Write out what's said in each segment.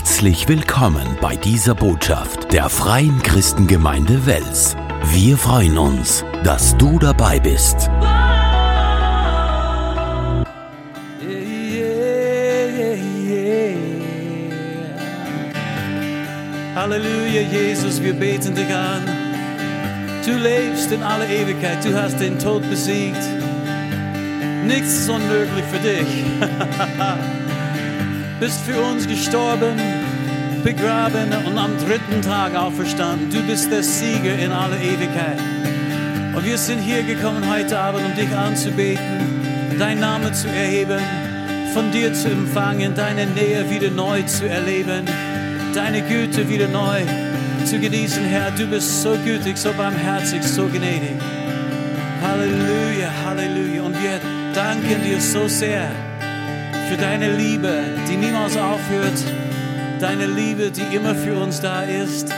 Herzlich willkommen bei dieser Botschaft der Freien Christengemeinde Wels. Wir freuen uns, dass du dabei bist. Halleluja, Jesus, wir beten dich an. Du lebst in aller Ewigkeit, du hast den Tod besiegt. Nichts ist unmöglich für dich. bist für uns gestorben, begraben und am dritten Tag auferstanden. Du bist der Sieger in aller Ewigkeit. Und wir sind hier gekommen heute Abend, um dich anzubeten, deinen Namen zu erheben, von dir zu empfangen, deine Nähe wieder neu zu erleben, deine Güte wieder neu zu genießen, Herr. Du bist so gütig, so barmherzig, so gnädig. Halleluja, Halleluja. Und wir danken dir so sehr für deine Liebe, die niemals aufhört, deine Liebe, die immer für uns da ist.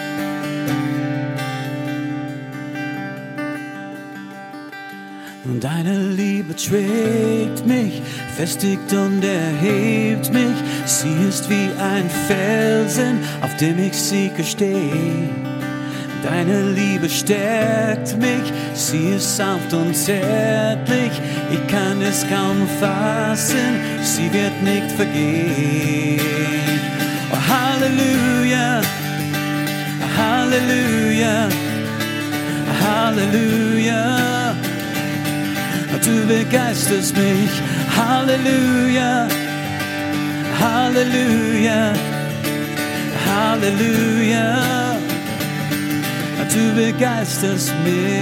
Und deine Liebe trägt mich, festigt und erhebt mich. Sie ist wie ein Felsen, auf dem ich sicher stehe. Deine Liebe stärkt mich, sie ist sanft und zärtlich. Ich kann es kaum fassen, sie wird nicht vergehen. Oh, Halleluja, Halleluja, Halleluja. Du begeisterst mich, Halleluja, Halleluja, Halleluja du begeisterst mich.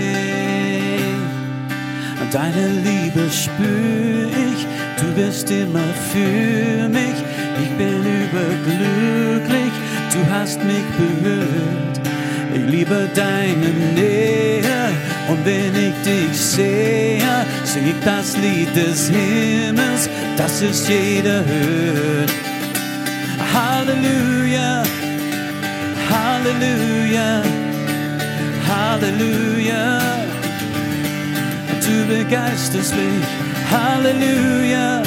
Deine Liebe spür ich, du bist immer für mich. Ich bin überglücklich, du hast mich berührt. Ich liebe deine Nähe und wenn ich dich sehe, sing ich das Lied des Himmels, das ist jeder hört. Halleluja, Halleluja. Halleluja. Du begeisterst mich. Halleluja.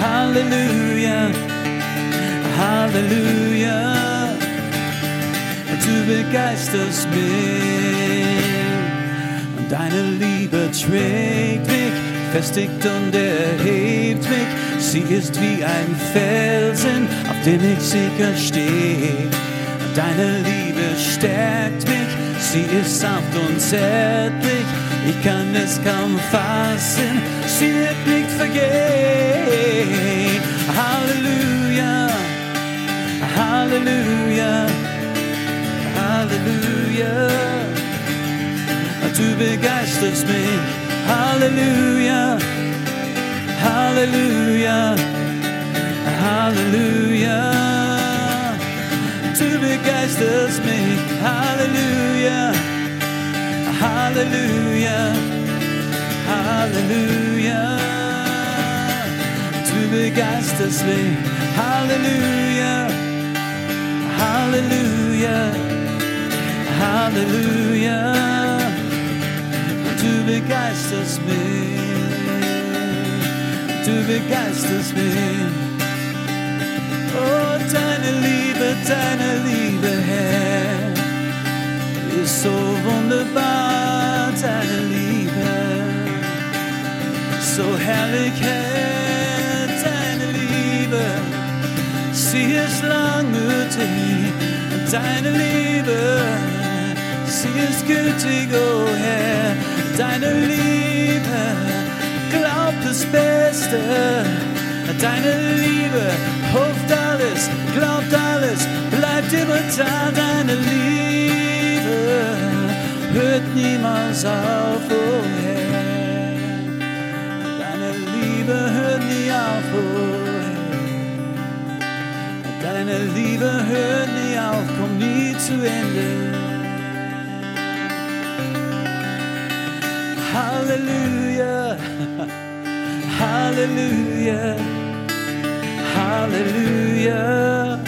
Halleluja. Halleluja. Du begeisterst mich. Deine Liebe trägt mich, festigt und erhebt mich. Sie ist wie ein Felsen, auf dem ich sicher stehe. Deine Liebe stärkt mich, sie ist sanft und zärtlich. Ich kann es kaum fassen, sie wird nicht vergehen. Halleluja, Halleluja, Halleluja. Du begeisterst mich, Halleluja, Halleluja, Halleluja du begeisterst mich. Halleluja, Halleluja, Halleluja. Du begeisterst mich. Halleluja, Halleluja, Halleluja. Du begeisterst mich. Du begeisterst mich. Deine Liebe, deine Liebe, Herr, ist so wunderbar, deine Liebe, so herrlich, Herr, deine Liebe, sie ist langmütig, deine Liebe, sie ist gütig, oh Herr, deine Liebe, glaubt das Beste, deine Liebe hofft alles, glaubt alles, bleibt immer da, deine Liebe hört niemals auf, oh Herr. Deine Liebe hört nie auf, oh Herr. Deine Liebe hört nie auf, kommt nie zu Ende. Halleluja, Halleluja. Hallelujah.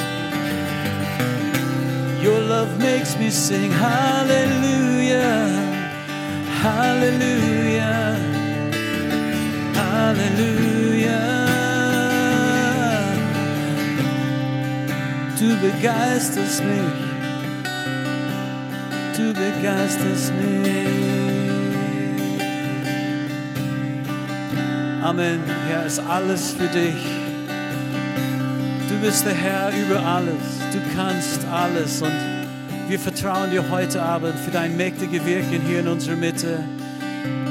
Your love makes me sing hallelujah, hallelujah, hallelujah. Du begeisterst mich. Du begeisterst mich. Amen. Herr, ist alles für dich. Du bist der Herr über alles. Du kannst alles und wir vertrauen dir heute Abend für dein mächtige Wirken hier in unserer Mitte.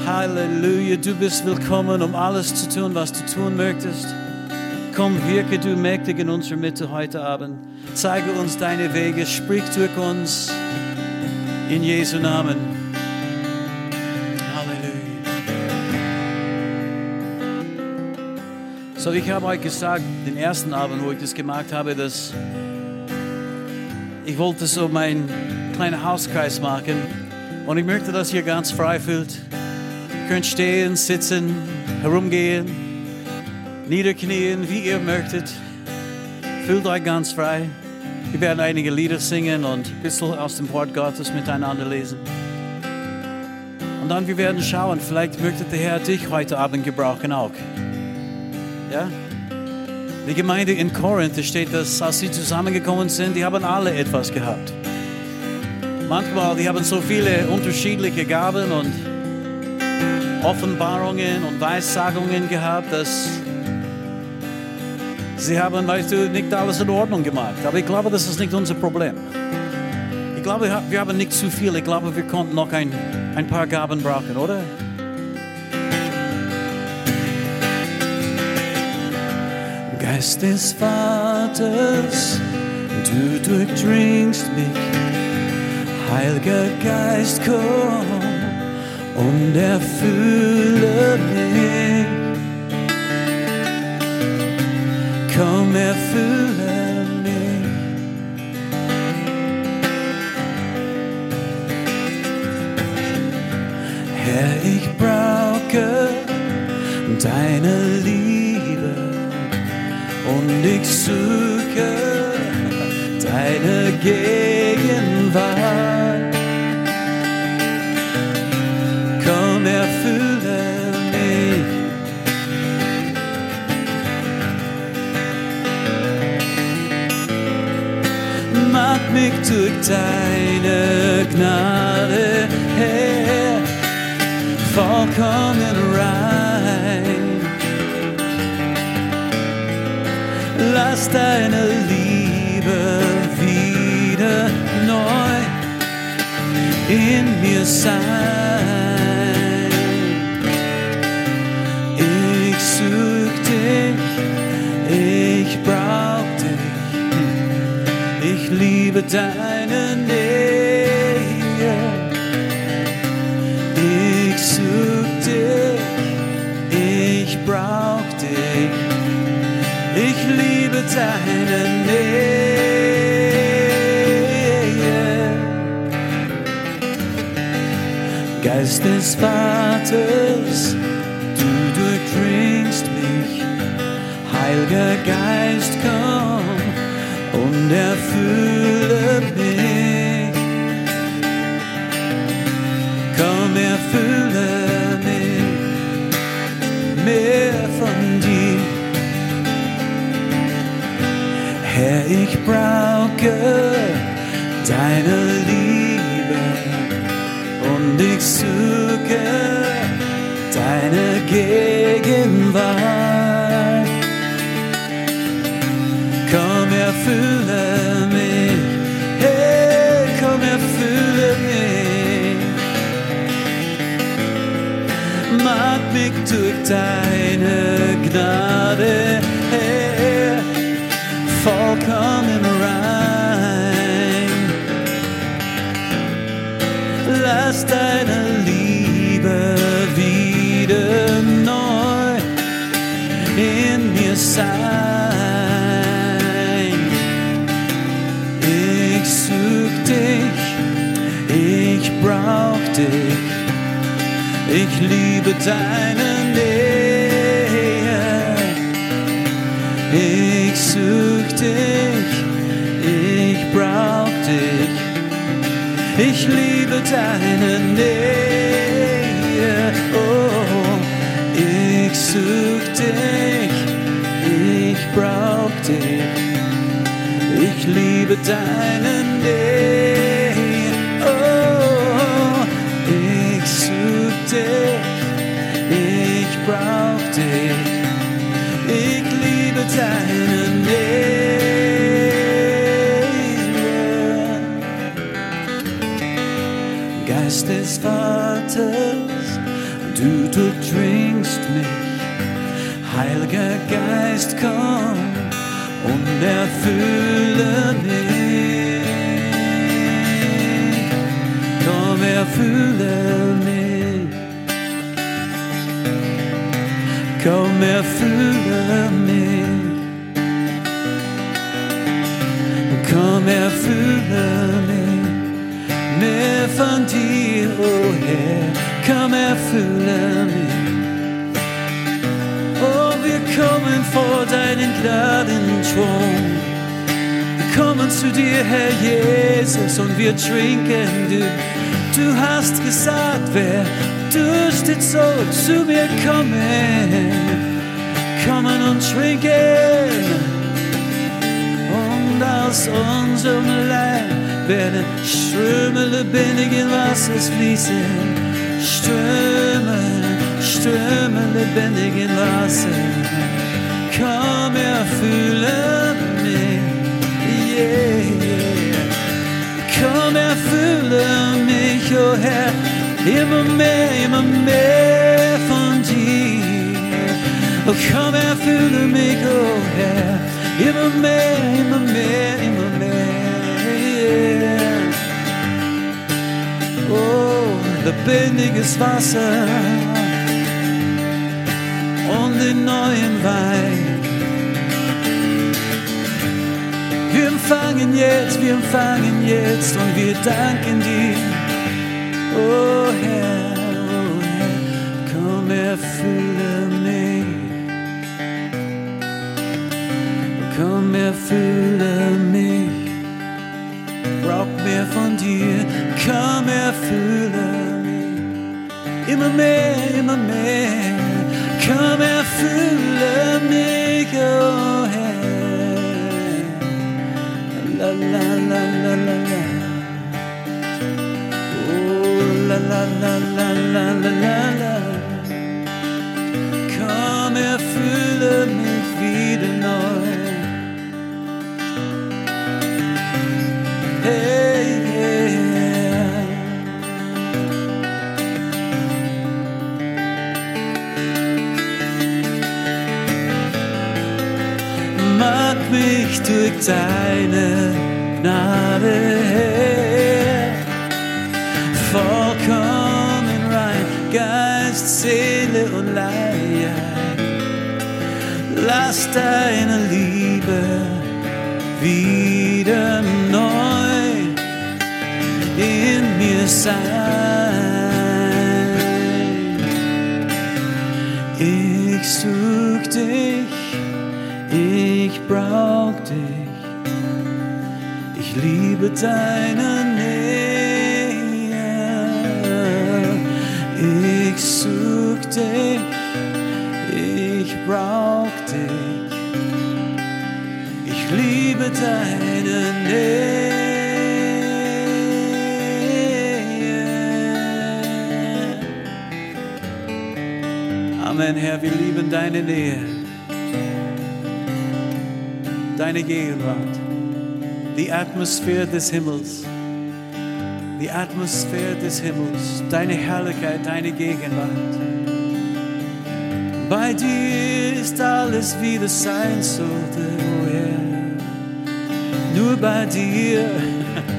Halleluja, du bist willkommen, um alles zu tun, was du tun möchtest. Komm, wirke du mächtig in unserer Mitte heute Abend. Zeige uns deine Wege, sprich durch uns. In Jesu Namen. So, ich habe euch gesagt, den ersten Abend, wo ich das gemacht habe, dass ich wollte so meinen kleinen Hauskreis machen. Und ich möchte, dass ihr ganz frei fühlt. Ihr könnt stehen, sitzen, herumgehen, niederknien, wie ihr möchtet. Fühlt euch ganz frei. Wir werden einige Lieder singen und ein bisschen aus dem Wort Gottes miteinander lesen. Und dann wir werden schauen, vielleicht möchte der Herr dich heute Abend gebrauchen auch. Ja? Die Gemeinde in Korinth steht, dass als sie zusammengekommen sind, die haben alle etwas gehabt. Manchmal, die haben so viele unterschiedliche Gaben und Offenbarungen und Weissagungen gehabt, dass sie haben, weißt du, nicht alles in Ordnung gemacht. Aber ich glaube, das ist nicht unser Problem. Ich glaube, wir haben nicht zu viel. Ich glaube, wir konnten noch ein, ein paar Gaben brauchen, oder? Geist des Vaters, du durchdringst mich. Heiliger Geist, komm und erfülle mich. Komm, erfülle mich. Herr, ich brauche deine Liebe und ich suche deine Gegenwart. Komm, erfülle mich. Mach mich durch deine Gnade, Herr, vollkommen deine Liebe wieder neu in mir sein. Ich such dich, ich brauch dich, ich liebe deine Des Vaters, du durchdringst mich. Heiliger Geist, Komm, erfülle mich, hey, komm, erfülle mich. Mach mich durch deine Gnade, liebe deine Nähe. Ich such dich, ich brauch dich. Ich liebe deine Nähe. Oh, ich such dich, ich brauch dich. Ich liebe deine Nähe. Oh, ich such dich, Vaters, du durchdringst mich. Heiliger Geist, komm und erfülle mich. Komm, erfülle mich. Komm, erfülle mich. Komm, erfülle mich. Mehr von dir, oh Herr. Komm, erfülle mich. Oh, wir kommen vor deinen Gnadenthron. Wir kommen zu dir, Herr Jesus, und wir trinken du. Du hast gesagt, wer dürstet, soll zu mir kommen. Kommen und trinken. Und aus unserem Leib werden Ströme lebendigen Wassers fließen. Ströme, Ströme lebendigen Wasser. Komm, erfülle mich, yeah. Komm, erfülle mich, oh Herr, immer mehr, immer mehr von dir. Oh, komm, erfülle mich, oh Herr, immer mehr, immer mehr, immer mehr. Oh, lebendiges Wasser und den neuen Wein. Wir empfangen jetzt, wir empfangen jetzt und wir danken dir. Oh Herr, oh Herr, komm, erfülle mich. Komm, erfülle mich. Brauch mehr von dir, komm, erfülle mich. Immer mehr, immer mehr, komm, erfülle mich, oh Herr. La la la la la la. Oh la la la la la la la la. Komm, erfülle mich wieder neu. Hey, durch deine Gnade her vollkommen rein, Geist, Seele und Leib. Lass deine Liebe wieder neu in mir sein. Ich such dich, ich brauch ich liebe deine Nähe. Ich such dich, ich brauch dich. Ich liebe deine Nähe. Amen, Herr, wir lieben deine Nähe, deine Gegenwart, die Atmosphäre des Himmels, die Atmosphäre des Himmels, deine Herrlichkeit, deine Gegenwart. Bei dir ist alles, wie es sein sollte, oh Herr. Nur bei dir,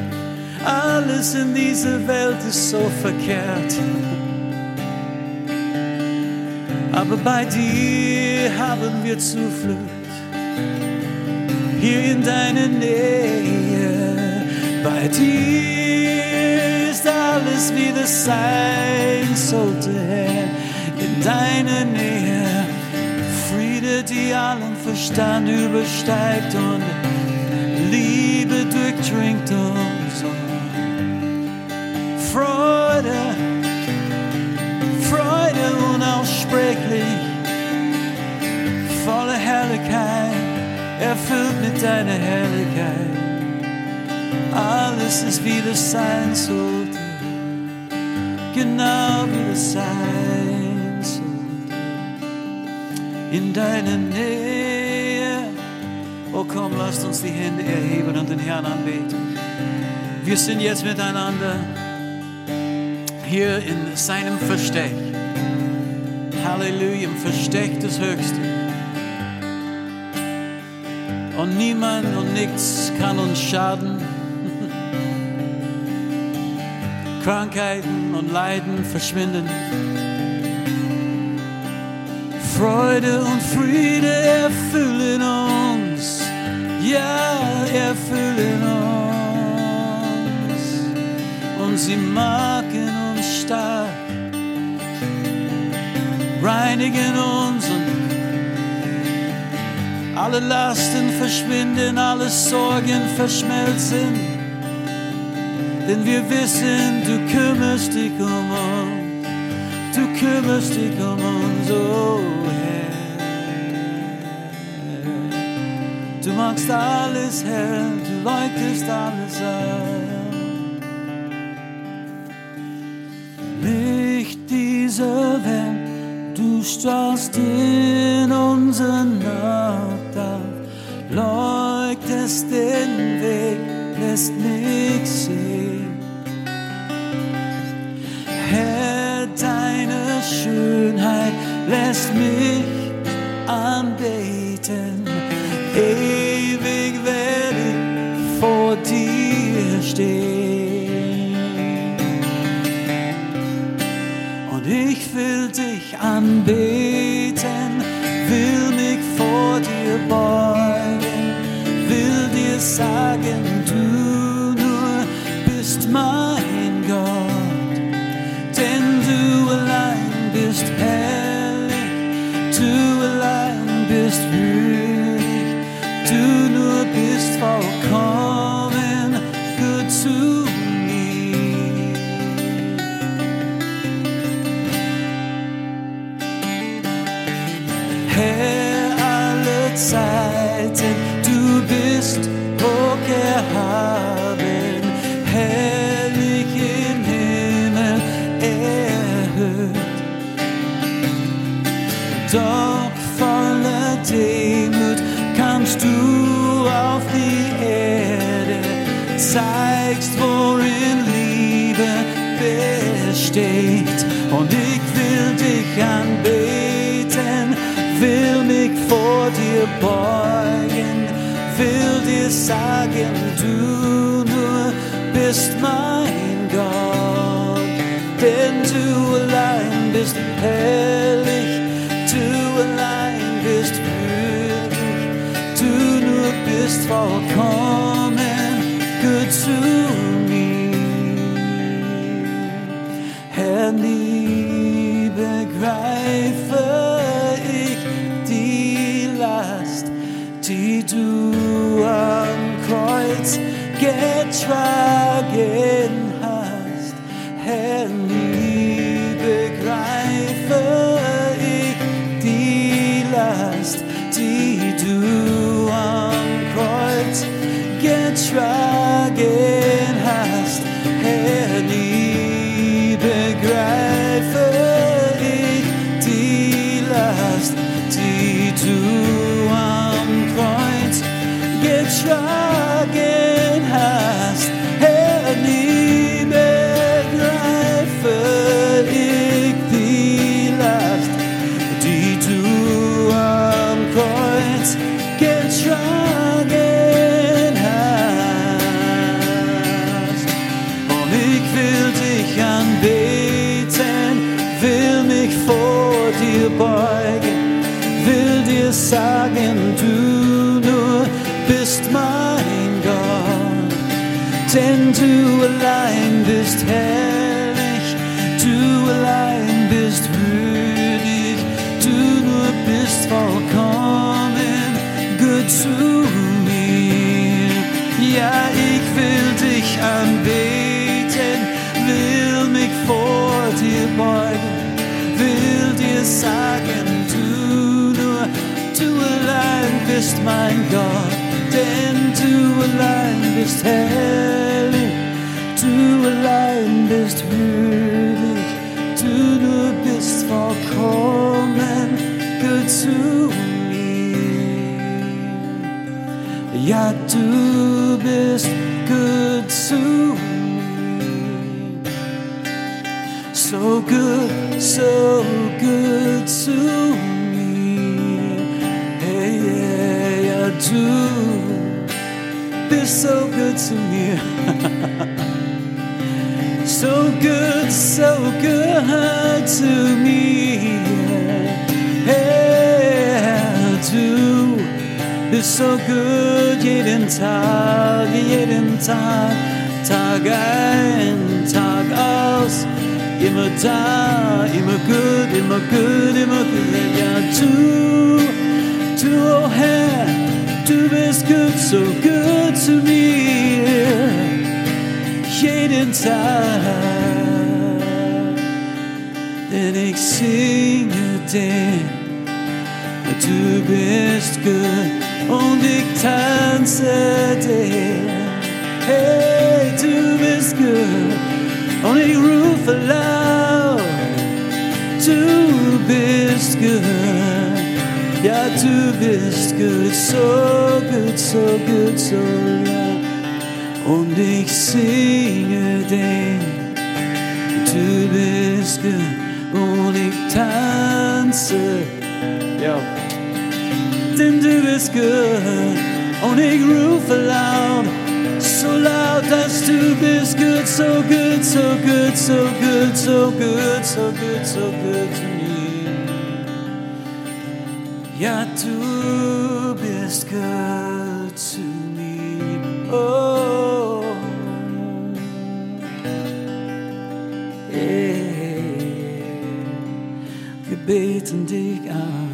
alles in dieser Welt ist so verkehrt. Aber bei dir haben wir Zuflucht, hier in deiner Nähe. Bei dir ist alles, wie es sein sollte, Herr, in deiner Nähe. Friede, die allen Verstand übersteigt und Liebe durchdringt uns. Freude, Freude unaussprechlich, voller Herrlichkeit, erfüllt mit deiner Herrlichkeit. Alles ist wie das sein sollte, genau wie das sein sollte. In deiner Nähe, oh komm, lasst uns die Hände erheben und den Herrn anbeten. Wir sind jetzt miteinander hier in seinem Versteck. Halleluja, im Versteck des Höchsten. Und niemand und nichts kann uns schaden. Krankheiten und Leiden verschwinden. Freude und Friede erfüllen uns. Ja, erfüllen uns. Und sie machen uns stark. Reinigen uns und alle Lasten verschwinden, alle Sorgen verschmelzen. Denn wir wissen, du kümmerst dich um uns, du kümmerst dich um uns, oh Herr. Du magst alles, Herr, du leuchtest alles an. Licht dieser Welt, du strahlst in unsere Nacht auf, bist herrlich, du allein bist würdig, beugen, will dir sagen, du nur bist mein Gott, denn du allein bist herrlich, tried. Bist herrlich, du allein bist würdig, du nur bist vollkommen gut zu mir. Ja, ich will dich anbeten, will mich vor dir beugen, will dir sagen, du nur, du allein bist mein Gott, denn du allein bist herrlich. bist würdig, du nur bist vollkommen, gehört zu mir. Ja, du bist gut zu. So good, so good to me. Hey, yeah, ja, du bist so good to me. so good, so good to me. Hey, du bist so good jeden Tag, jeden Tag, Tag ein, Tag aus. Immer da, immer gut, immer gut, immer gut. Ja, du, du, oh Herr, du bist gut, so gut zu mir. Jeden Tag, denn ich singe den, du bist gut und ich tanze den. Hey, du bist gut und ich rufe laut, du bist gut. Ja, du bist gut, so gut, so gut, so ja. Und ich singe den, du bist gut und ich tanze. Ja. Denn du bist gut und ich rufe laut, so laut, dass du bist gut, so gut, so gut, so gut, so gut, so gut, so gut zu mir. Ja, du bist gut beten dich an.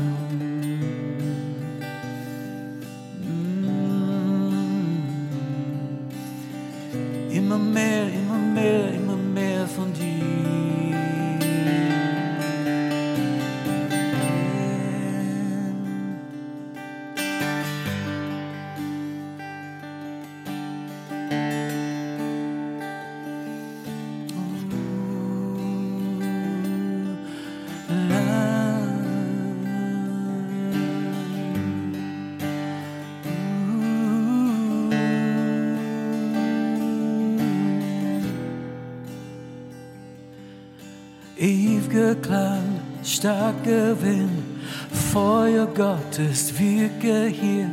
Wind, Feuer Gottes wirke hier.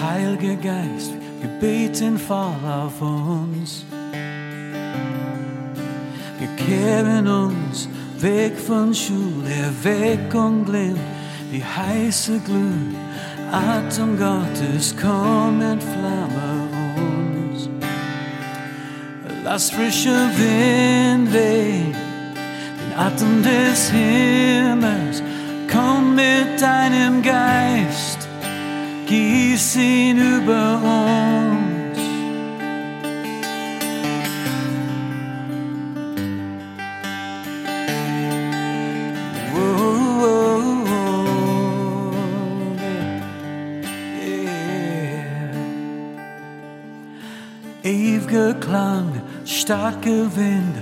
Heiliger Geist, wir beten voll auf uns. Wir kehren uns weg von Schule, Erweckung glimmt wie heiße Glut. Atem Gottes, komm, entflamme uns. Lass frischer Wind wehen, Atem des Himmels. Komm mit deinem Geist, gieß ihn über uns. Whoa, whoa, whoa, yeah. Ewiger Klang, starker Wind,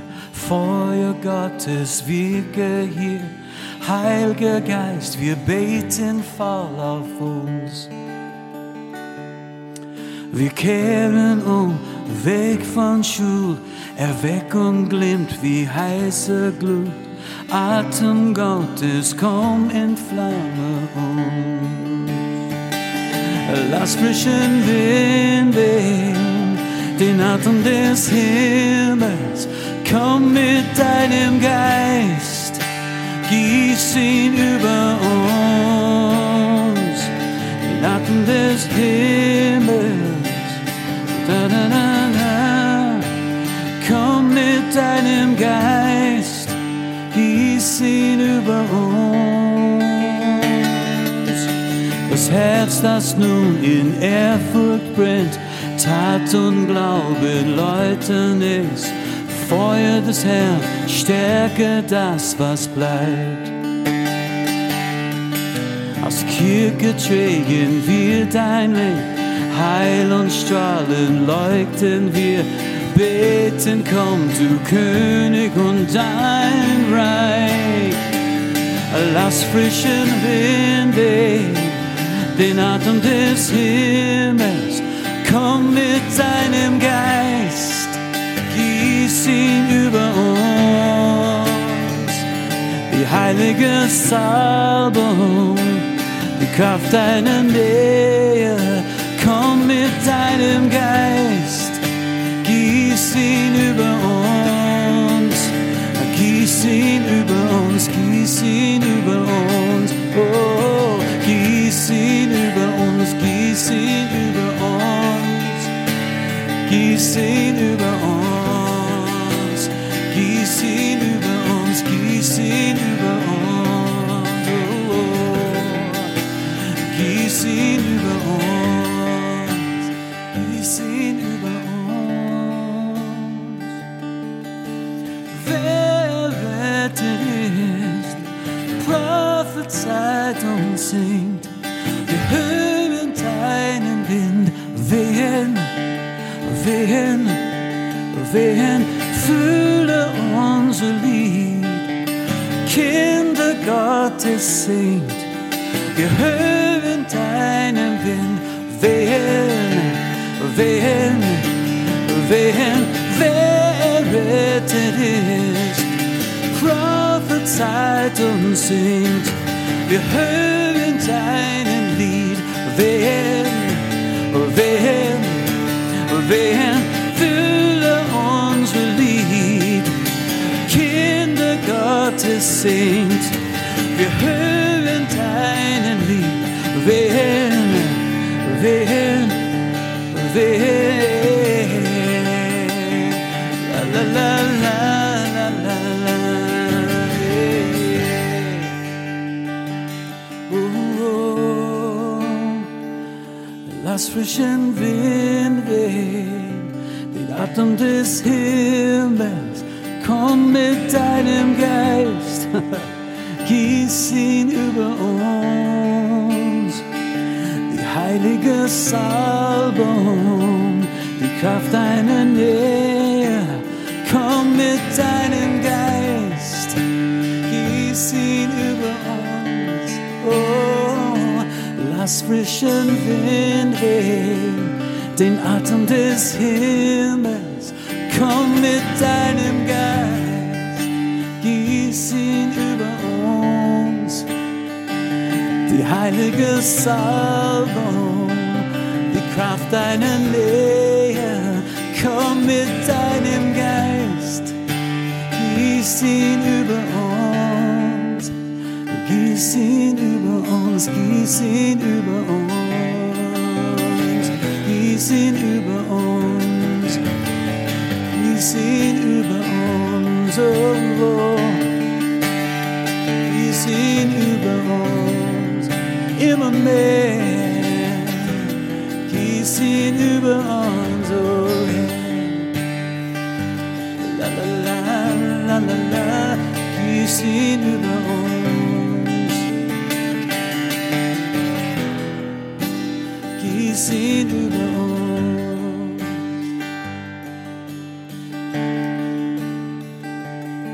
Feuer Gottes wirke hier. Heiliger Geist, wir beten voll auf uns. Wir kehren um, weg von Schuld, Erweckung glimmt wie heiße Glut. Atem Gottes, komm, entflamme uns. Lass frischen Wind wehen, den Atem des Himmels. Komm mit deinem Geist, gieß ihn über uns. Den Atem des Himmels. Da, da, da, da. Komm mit deinem Geist, gieß ihn über uns. Das Herz, das nun in Ehrfurcht brennt, Tat und Glaube läuten es. Feuer des Herrn, stärke das, was bleibt. Aus Kirche trägen wir dein Licht, Heil und Strahlen leuchten wir, beten, komm, du König und dein Reich. Lass frischen Wind den Atem des Himmels. Komm mit deinem Geist, ihn über uns. Die heilige Salbung, die Kraft deiner Nähe. Komm mit deinem Geist, gieß ihn über uns. Gieß ihn über uns, gieß ihn über uns. Oh, gieß ihn über uns, gieß ihn über uns. Gieß ihn über uns, wehen, wehen, fühle unser Lied. Kinder Gottes singt. Wir hören deinen Wind wehen, wehen, wehen, wer rettet ist, prophezeit und singt. Wir hören deinen Lied wehen, wehen, fülle unser Lied. Kinder Gottes singt. Wir hören deinen Lied wehen, wehen, wehen. Lass frischen Wind wehen, den Atem des Himmels. Komm mit deinem Geist, gieß ihn über uns die heilige Salbung, die Kraft deiner Nähe. Lass frischen Wind wehen, den Atem des Himmels. Komm mit deinem Geist, gieß ihn über uns die heilige Salbung, die Kraft deiner Nähe. Komm mit deinem Geist, gieß ihn über uns, gieß ihn über uns, gieß ihn über uns, gieß ihn über uns, gieß ihn über uns, oh, gieß ihn über uns immer mehr. Gieß ihn über uns, oh. La la la la la la, gieß ihn über uns. Über.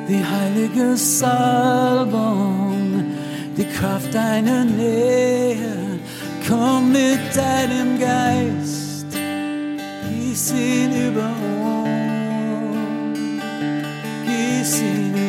Die heilige Salbung die Kraft deiner Nähe. Komm mit deinem Geist, gieß ihn über uns, gieß ihn über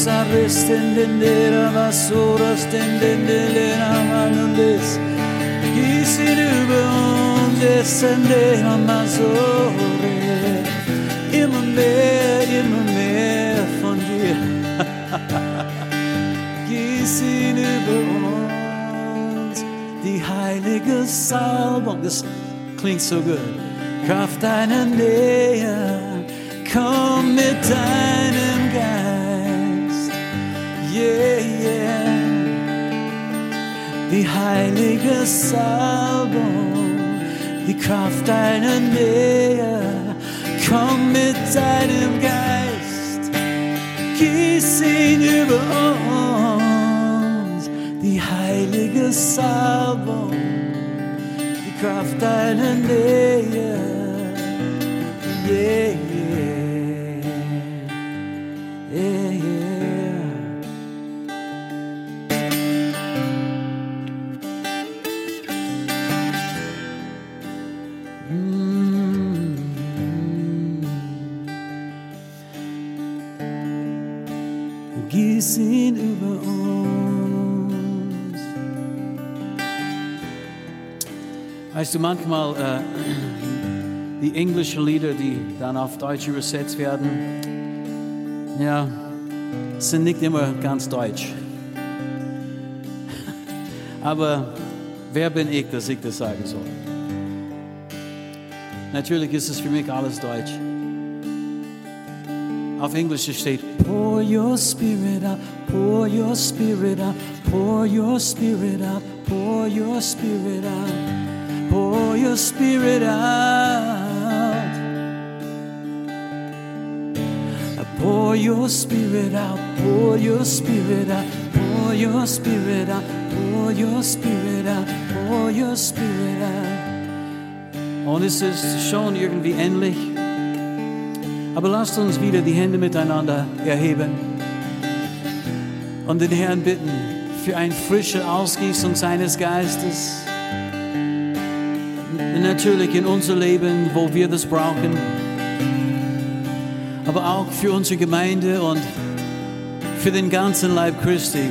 In den Dädern, was Mananzarres, Tendendera, Basuras, Tendendelera, Manandes, gießen über uns, Essendera, Masore, immer mehr, immer mehr von dir, gießen über uns die heilige Salbung, das klingt so gut, Kraft deiner Nähe, komm mit deinem heilige Salbung, die Kraft deiner Nähe, komm mit deinem Geist. Gieß ihn über uns, die heilige Salbung, die Kraft deiner Nähe. Yeah, Weißt du, manchmal äh, die englischen Lieder, die dann auf Deutsch übersetzt werden, ja, sind nicht immer ganz deutsch. Aber wer bin ich, dass ich das sagen soll? Natürlich ist es für mich alles Deutsch. Auf Englisch steht, pour your spirit out, pour your spirit out, pour your spirit out, pour your spirit out, pour your spirit out. Pour your spirit out, pour your spirit out, pour your spirit out, pour your spirit out, pour your spirit out. Und es ist schon irgendwie ähnlich. Aber lasst uns wieder die Hände miteinander erheben und den Herrn bitten für eine frische Ausgießung seines Geistes. Natürlich in unser Leben, wo wir das brauchen, aber auch für unsere Gemeinde und für den ganzen Leib Christi.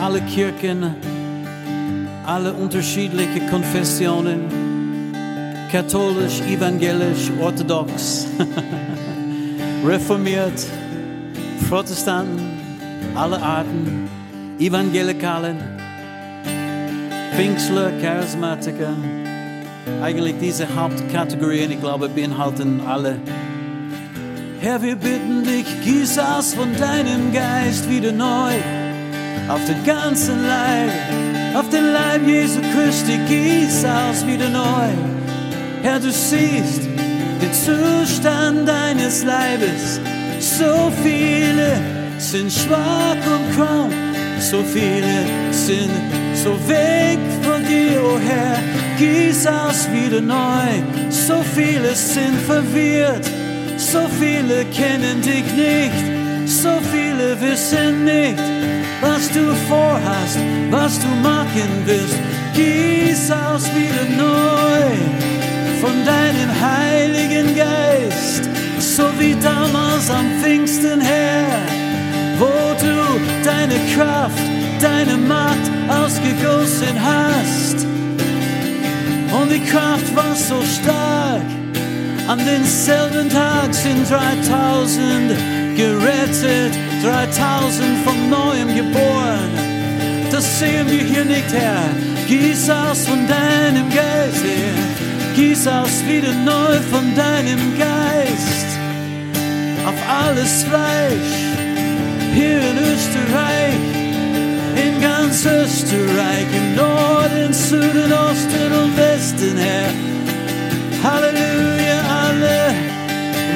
Alle Kirchen, alle unterschiedliche Konfessionen, katholisch, evangelisch, orthodox. reformiert, Protestanten, alle Arten, Evangelikalen, Pfingstler, Charismatiker. Eigentlich diese Hauptkategorien, ich glaube, beinhalten alle. Herr, wir bitten dich, gieß aus von deinem Geist wieder neu auf den ganzen Leib, auf den Leib Jesu Christi, gieß aus wieder neu. Herr, du siehst, den Zustand deines Leibes. So viele sind schwach und krank, so viele sind so weg von dir, o oh Herr. Gieß aus wieder neu, so viele sind verwirrt, so viele kennen dich nicht, so viele wissen nicht, was du vorhast, was du machen willst. Gieß aus wieder neu. Von deinem Heiligen Geist, so wie damals am Pfingsten her, wo du deine Kraft, deine Macht ausgegossen hast. Und die Kraft war so stark, an denselben Tag sind 3000 gerettet, 3000 von neuem geboren. Das sehen wir hier nicht, Herr. Gieß aus von deinem Geist, Herr. Gieß aus wieder neu von deinem Geist auf alles Fleisch hier in Österreich, in ganz Österreich, im Norden, Süden, Osten und Westen, Herr. Halleluja, alle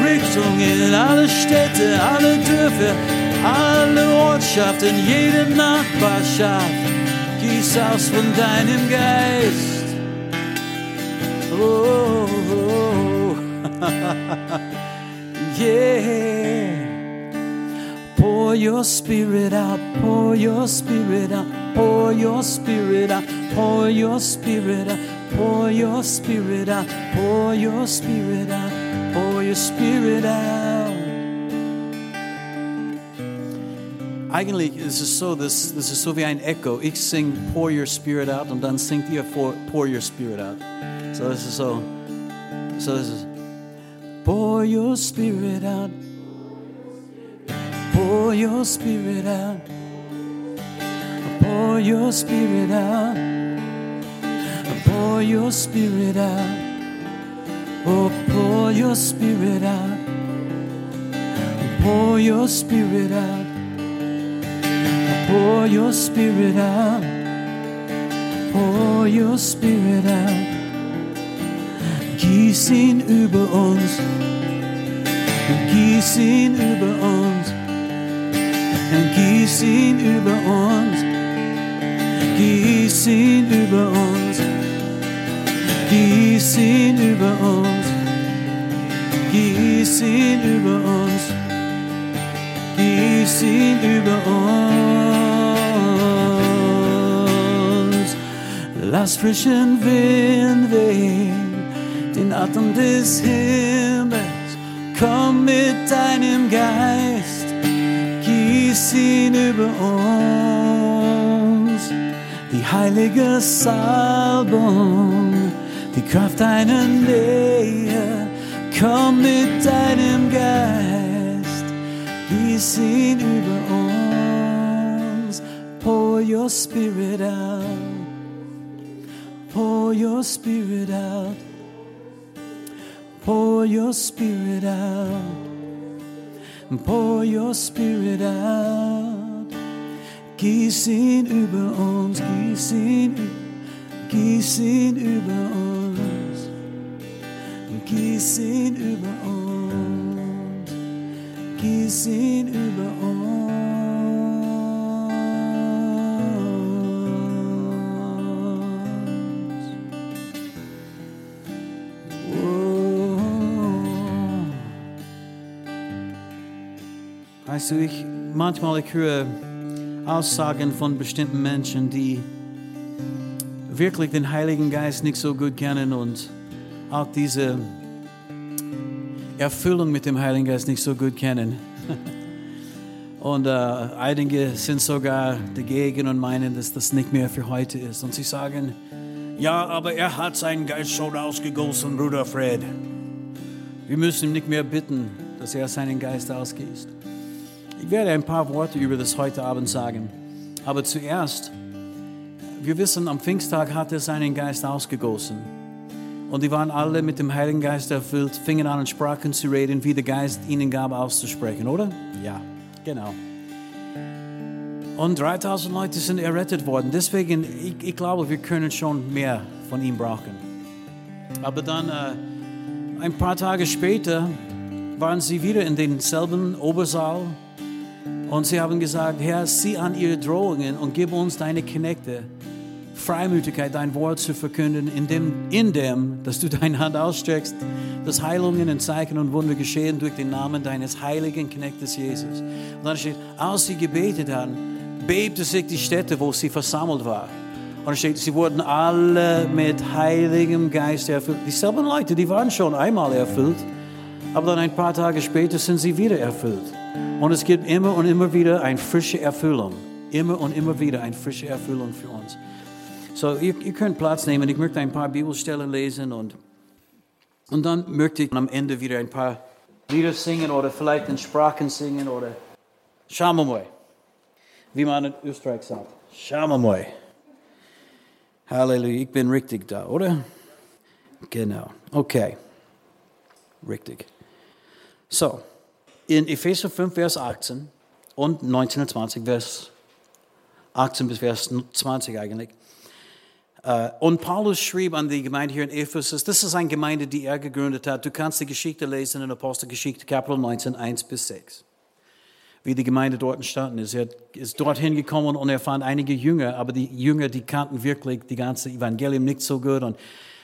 Richtungen, alle Städte, alle Dörfer, alle Ortschaften, jede Nachbarschaft. Gieß aus von deinem Geist. Oh, yeah. Pour your spirit out, pour your spirit out, pour your spirit out, pour your spirit out, pour your spirit out, pour your spirit out, pour your spirit out. Eigentlich ist es so, das, das ist so wie ein Echo. Ich sing Pour Your Spirit Out und dann singt ihr pour, pour Your Spirit Out. So this is so. So this is. Pour your spirit out. Pour your spirit out. Pour your spirit out. pour your spirit out. Oh, pour your spirit out. Pour your spirit out. Pour your spirit out. Pour your spirit out. Gieß ihn über uns. Gieß ihn über uns. Gieß ihn über uns. Gieß ihn über uns. Gieß ihn über uns. Gieß ihn über uns. Gieß ihn über uns. Lass frischen Wind wehen, den Atem des Himmels. Komm mit deinem Geist, ihn über uns. Die heilige Salbung, die Kraft deiner Nähe. Komm mit deinem Geist, gieß ihn über uns. Pour your spirit out. Pour your spirit out. Pour your spirit out. Pour your spirit out. Gieß ihn über uns, gieß ihn, gieß ihn über uns. Gieß ihn über uns. Gieß ihn über uns. Weißt du, ich manchmal ich höre Aussagen von bestimmten Menschen, die wirklich den Heiligen Geist nicht so gut kennen und auch diese Erfüllung mit dem Heiligen Geist nicht so gut kennen. Und äh, einige sind sogar dagegen und meinen, dass das nicht mehr für heute ist. Und sie sagen, ja, aber er hat seinen Geist schon ausgegossen, Bruder Fred. Wir müssen ihm nicht mehr bitten, dass er seinen Geist ausgießt. Ich werde ein paar Worte über das heute Abend sagen. Aber zuerst, wir wissen, am Pfingsttag hat er seinen Geist ausgegossen. Und die waren alle mit dem Heiligen Geist erfüllt, fingen an, in Sprachen zu reden, wie der Geist ihnen gab, auszusprechen, oder? Ja, genau. Und 3000 Leute sind errettet worden. Deswegen, ich, ich glaube, wir können schon mehr von ihm brauchen. Aber dann, äh, ein paar Tage später, waren sie wieder in denselben Obersaal und sie haben gesagt, Herr, sieh an ihre Drohungen und gib uns deine Knechte Freimütigkeit, dein Wort zu verkünden, indem, indem dass du deine Hand ausstreckst, dass Heilungen und Zeichen und Wunder geschehen durch den Namen deines heiligen Knechtes Jesus. Und dann steht, als sie gebetet haben, bebte sich die Stätte, wo sie versammelt war. Und steht, sie wurden alle mit heiligem Geist erfüllt. Dieselben Leute, die waren schon einmal erfüllt, aber dann ein paar Tage später sind sie wieder erfüllt. Und es gibt immer und immer wieder eine frische Erfüllung. Immer und immer wieder eine frische Erfüllung für uns. So, ihr, ihr könnt Platz nehmen. Ich möchte ein paar Bibelstellen lesen und, und dann möchte ich am Ende wieder ein paar Lieder singen oder vielleicht in Sprachen singen oder Schauen wie man in Österreich sagt. Schauen Halleluja, ich bin richtig da, oder? Genau, okay. Richtig. So, in Epheser 5, Vers 18 und 19 und 20, Vers 18 bis Vers 20 eigentlich. Äh, und Paulus schrieb an die Gemeinde hier in Ephesus, das ist eine Gemeinde, die er gegründet hat. Du kannst die Geschichte lesen in Apostelgeschichte, Kapitel 19, 1 bis 6. Wie die Gemeinde dort entstanden ist. Er ist dorthin gekommen und er fand einige Jünger, aber die Jünger, die kannten wirklich die ganze Evangelium nicht so gut. Und,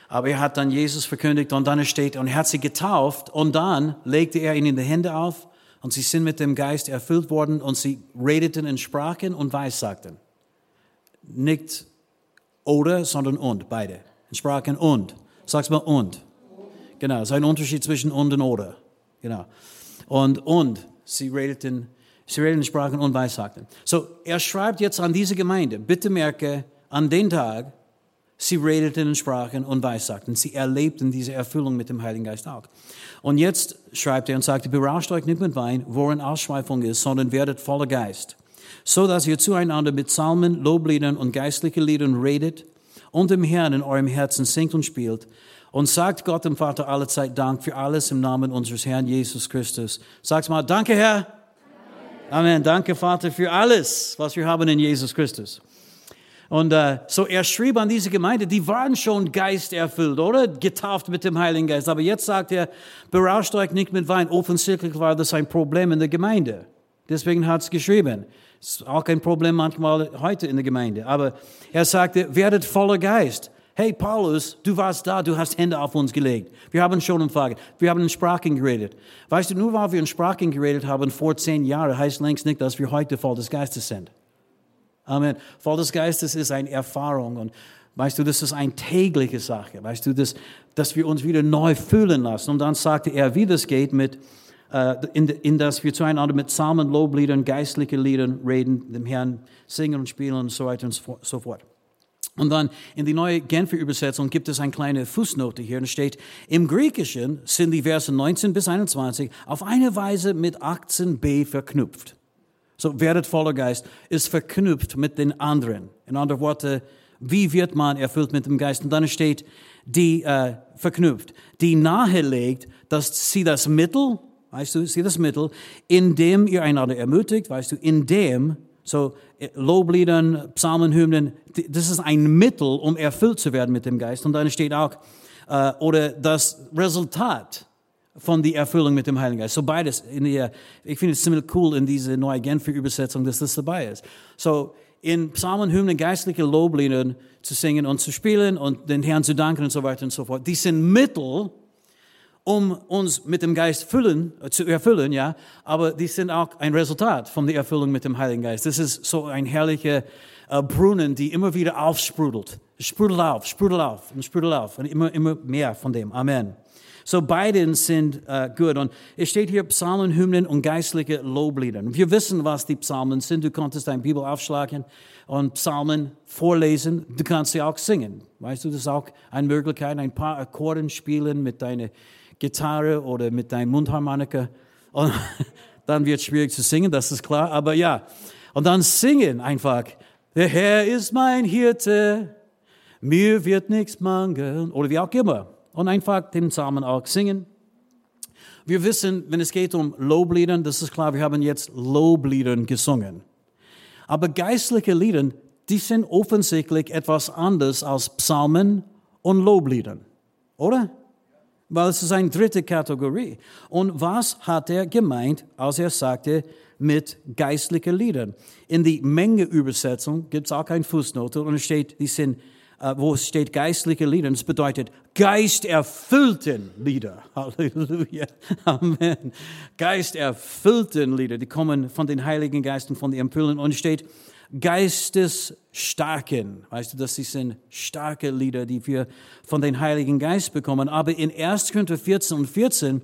aber er hat dann Jesus verkündigt und dann steht, und er hat sie getauft und dann legte er ihnen die Hände auf und sie sind mit dem Geist erfüllt worden und sie redeten in Sprachen und weissagten. Nicht oder, sondern und, beide. In Sprachen und. Sag's mal und. Genau, es ist ein Unterschied zwischen und und oder. Genau. Und, und, sie redeten, sie redeten Sprachen und weissagten. So, er schreibt jetzt an diese Gemeinde, bitte merke, an den Tag, sie redeten in Sprachen und weissagten. Sie erlebten diese Erfüllung mit dem Heiligen Geist auch. Und jetzt schreibt er und sagt, berauscht euch nicht mit Wein, worin Ausschweifung ist, sondern werdet voller Geist so dass ihr zueinander mit Psalmen, Lobliedern und geistlichen Liedern redet und dem Herrn in eurem Herzen singt und spielt. Und sagt Gott dem Vater alle Zeit Dank für alles im Namen unseres Herrn Jesus Christus. Sagt mal, danke Herr. Amen. Danke Vater für alles, was wir haben in Jesus Christus. Und äh, so er schrieb an diese Gemeinde, die waren schon geisterfüllt, oder? Getauft mit dem Heiligen Geist. Aber jetzt sagt er, berauscht euch nicht mit Wein. Offensichtlich war das ein Problem in der Gemeinde. Deswegen hat es geschrieben. Ist auch ein Problem manchmal heute in der Gemeinde. Aber er sagte, werdet voller Geist. Hey Paulus, du warst da, du hast Hände auf uns gelegt. Wir haben schon empfangen. Wir haben in Sprachen geredet. Weißt du, nur weil wir in Sprachen geredet haben vor zehn Jahren, heißt längst nicht, dass wir heute voll des Geistes sind. Amen. Voll des Geistes ist eine Erfahrung und weißt du, das ist eine tägliche Sache. Weißt du, das, dass wir uns wieder neu fühlen lassen. Und dann sagte er, wie das geht mit, äh, in, in dass wir zueinander mit Psalmen, Lobliedern, geistlichen Liedern reden, dem Herrn singen und spielen und so weiter und so fort. Und dann in die neue Genfer Übersetzung gibt es eine kleine Fußnote hier und steht, im Griechischen sind die Verse 19 bis 21 auf eine Weise mit 18b verknüpft. So werdet voller Geist ist verknüpft mit den anderen. In anderen Worten, wie wird man erfüllt mit dem Geist? Und dann steht, die äh, verknüpft, die nahelegt, dass sie das Mittel, weißt du, sie das Mittel, indem ihr einander ermutigt, weißt du, indem, so äh, Lobliedern, Psalmen, Hymnen, das ist ein Mittel, um erfüllt zu werden mit dem Geist. Und dann steht auch, äh, oder das Resultat, von der Erfüllung mit dem Heiligen Geist. So beides. In der, ich finde es ziemlich cool in dieser neue Genfer Übersetzung, dass das dabei ist. So in Psalmen, Hymnen, geistliche Loblieder zu singen und zu spielen und den Herrn zu danken und so weiter und so fort. Die sind Mittel, um uns mit dem Geist füllen, äh, zu erfüllen, ja. Aber die sind auch ein Resultat von der Erfüllung mit dem Heiligen Geist. Das ist so ein herrlicher äh, Brunnen, die immer wieder aufsprudelt. Sprudelt auf, sprudelt auf und sprudelt auf und immer, immer mehr von dem. Amen. So beiden sind äh, gut. Und es steht hier Psalmen, Hymnen und geistliche Loblieder. Wir wissen, was die Psalmen sind. Du konntest deine Bibel aufschlagen und Psalmen vorlesen. Du kannst sie auch singen. Weißt du, das ist auch eine Möglichkeit, ein paar Akkorden spielen mit deiner Gitarre oder mit deinem Mundharmonika. Und dann wird es schwierig zu singen, das ist klar. Aber ja, und dann singen einfach. Der Herr ist mein Hirte, mir wird nichts mangeln. Oder wie auch immer und einfach den Psalmen auch singen. Wir wissen, wenn es geht um Lobliedern, das ist klar, wir haben jetzt Lobliedern gesungen. Aber geistliche Lieder, die sind offensichtlich etwas anderes als Psalmen und Lobliedern, oder? Weil es ist eine dritte Kategorie. Und was hat er gemeint, als er sagte, mit geistlichen Liedern? In die Menge-Übersetzung gibt es auch eine Fußnote und es steht, die sind wo es steht geistliche Lieder. Und es bedeutet geisterfüllten Lieder. Halleluja. Amen. Geisterfüllten Lieder. Die kommen von den Heiligen Geisten, von den Impulsen. Und steht geistesstarken. Weißt du, sie sind starke Lieder, die wir von den Heiligen Geist bekommen. Aber in 1. Korinther 14 und 14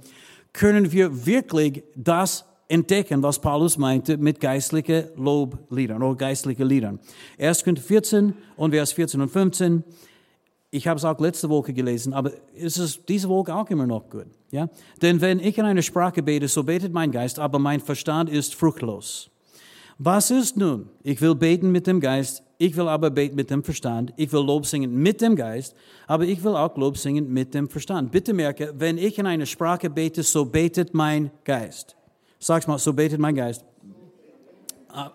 können wir wirklich das entdecken, was Paulus meinte mit geistlichen Lobliedern oder geistlichen Liedern. 1. Korinther 14 und Vers 14 und 15. Ich habe es auch letzte Woche gelesen, aber es ist diese Woche auch immer noch gut. Ja? Denn wenn ich in einer Sprache bete, so betet mein Geist, aber mein Verstand ist fruchtlos. Was ist nun? Ich will beten mit dem Geist, ich will aber beten mit dem Verstand. Ich will Lob singen mit dem Geist, aber ich will auch Lob singen mit dem Verstand. Bitte merke, wenn ich in einer Sprache bete, so betet mein Geist. Sag's mal, so betet mein Geist.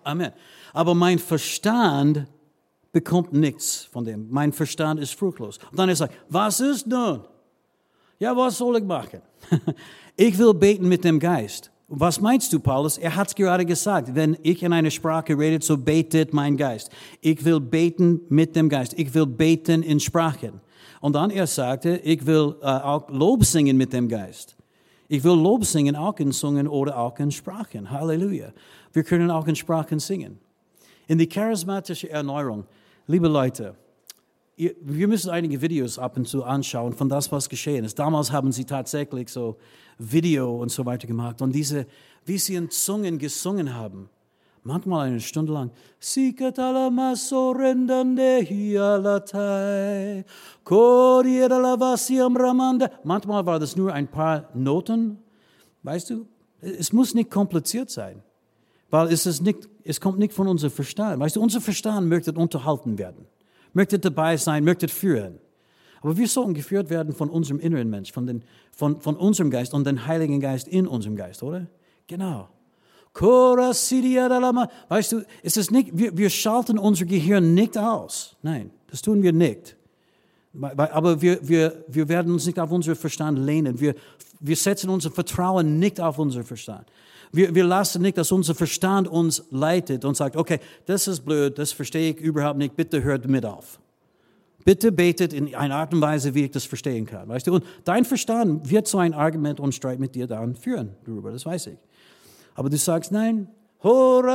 Amen. Aber mein Verstand bekommt nichts von dem. Mein Verstand ist fruchtlos. Und dann ist er, was ist nun? Ja, was soll ich machen? ich will beten mit dem Geist. Was meinst du, Paulus? Er hat es gerade gesagt. Wenn ich in einer Sprache rede, so betet mein Geist. Ich will beten mit dem Geist. Ich will beten in Sprachen. Und dann er sagte, ich will äh, auch Lob singen mit dem Geist. Ich will Lob singen, auch in Sungen oder auch in Sprachen. Halleluja. Wir können auch in Sprachen singen. In die charismatische Erneuerung, liebe Leute, wir müssen einige Videos ab und zu anschauen von das, was geschehen ist. Damals haben sie tatsächlich so Video und so weiter gemacht und diese, wie sie in Zungen gesungen haben manchmal eine Stunde lang. Manchmal war das nur ein paar Noten. Weißt du, es muss nicht kompliziert sein, weil es, ist nicht, es kommt nicht von unserem Verstand. Weißt du, unser Verstand möchte unterhalten werden möchtet dabei sein, möchtet führen. Aber wir sollten geführt werden von unserem inneren Mensch, von, den, von, von unserem Geist und dem Heiligen Geist in unserem Geist, oder? Genau. Weißt du, es ist nicht, wir, wir schalten unser Gehirn nicht aus. Nein, das tun wir nicht. Aber wir, wir, wir werden uns nicht auf unseren Verstand lehnen. Wir, wir setzen unser Vertrauen nicht auf unseren Verstand. Wir, wir lassen nicht, dass unser Verstand uns leitet und sagt, okay, das ist blöd, das verstehe ich überhaupt nicht, bitte hört mit auf. Bitte betet in einer Art und Weise, wie ich das verstehen kann. Weißt du? Und dein Verstand wird so ein Argument und Streit mit dir dann führen darüber, das weiß ich. Aber du sagst, nein, und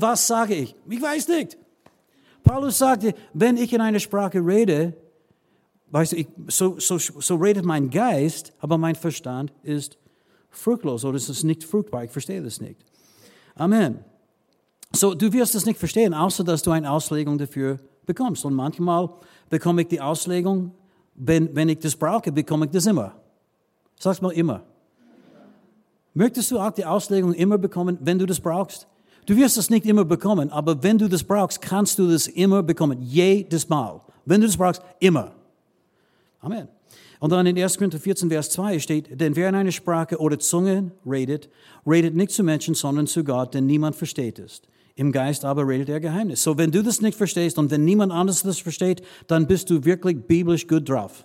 was sage ich? Ich weiß nicht. Paulus sagte, wenn ich in einer Sprache rede, weißt du, ich, so, so, so redet mein Geist, aber mein Verstand ist fruchtlos oder es ist nicht fruchtbar. Ich verstehe das nicht. Amen. So, du wirst es nicht verstehen, außer dass du eine Auslegung dafür bekommst. Und manchmal bekomme ich die Auslegung, wenn, wenn ich das brauche, bekomme ich das immer. Sag's mal immer. Möchtest du auch die Auslegung immer bekommen, wenn du das brauchst? Du wirst es nicht immer bekommen, aber wenn du das brauchst, kannst du das immer bekommen. Jedes Mal. Wenn du das brauchst, immer. Amen. Und dann in 1. Korinther 14, Vers 2 steht, denn wer in einer Sprache oder Zunge redet, redet nicht zu Menschen, sondern zu Gott, denn niemand versteht es. Im Geist aber redet er Geheimnis. So, wenn du das nicht verstehst und wenn niemand anderes das versteht, dann bist du wirklich biblisch gut drauf.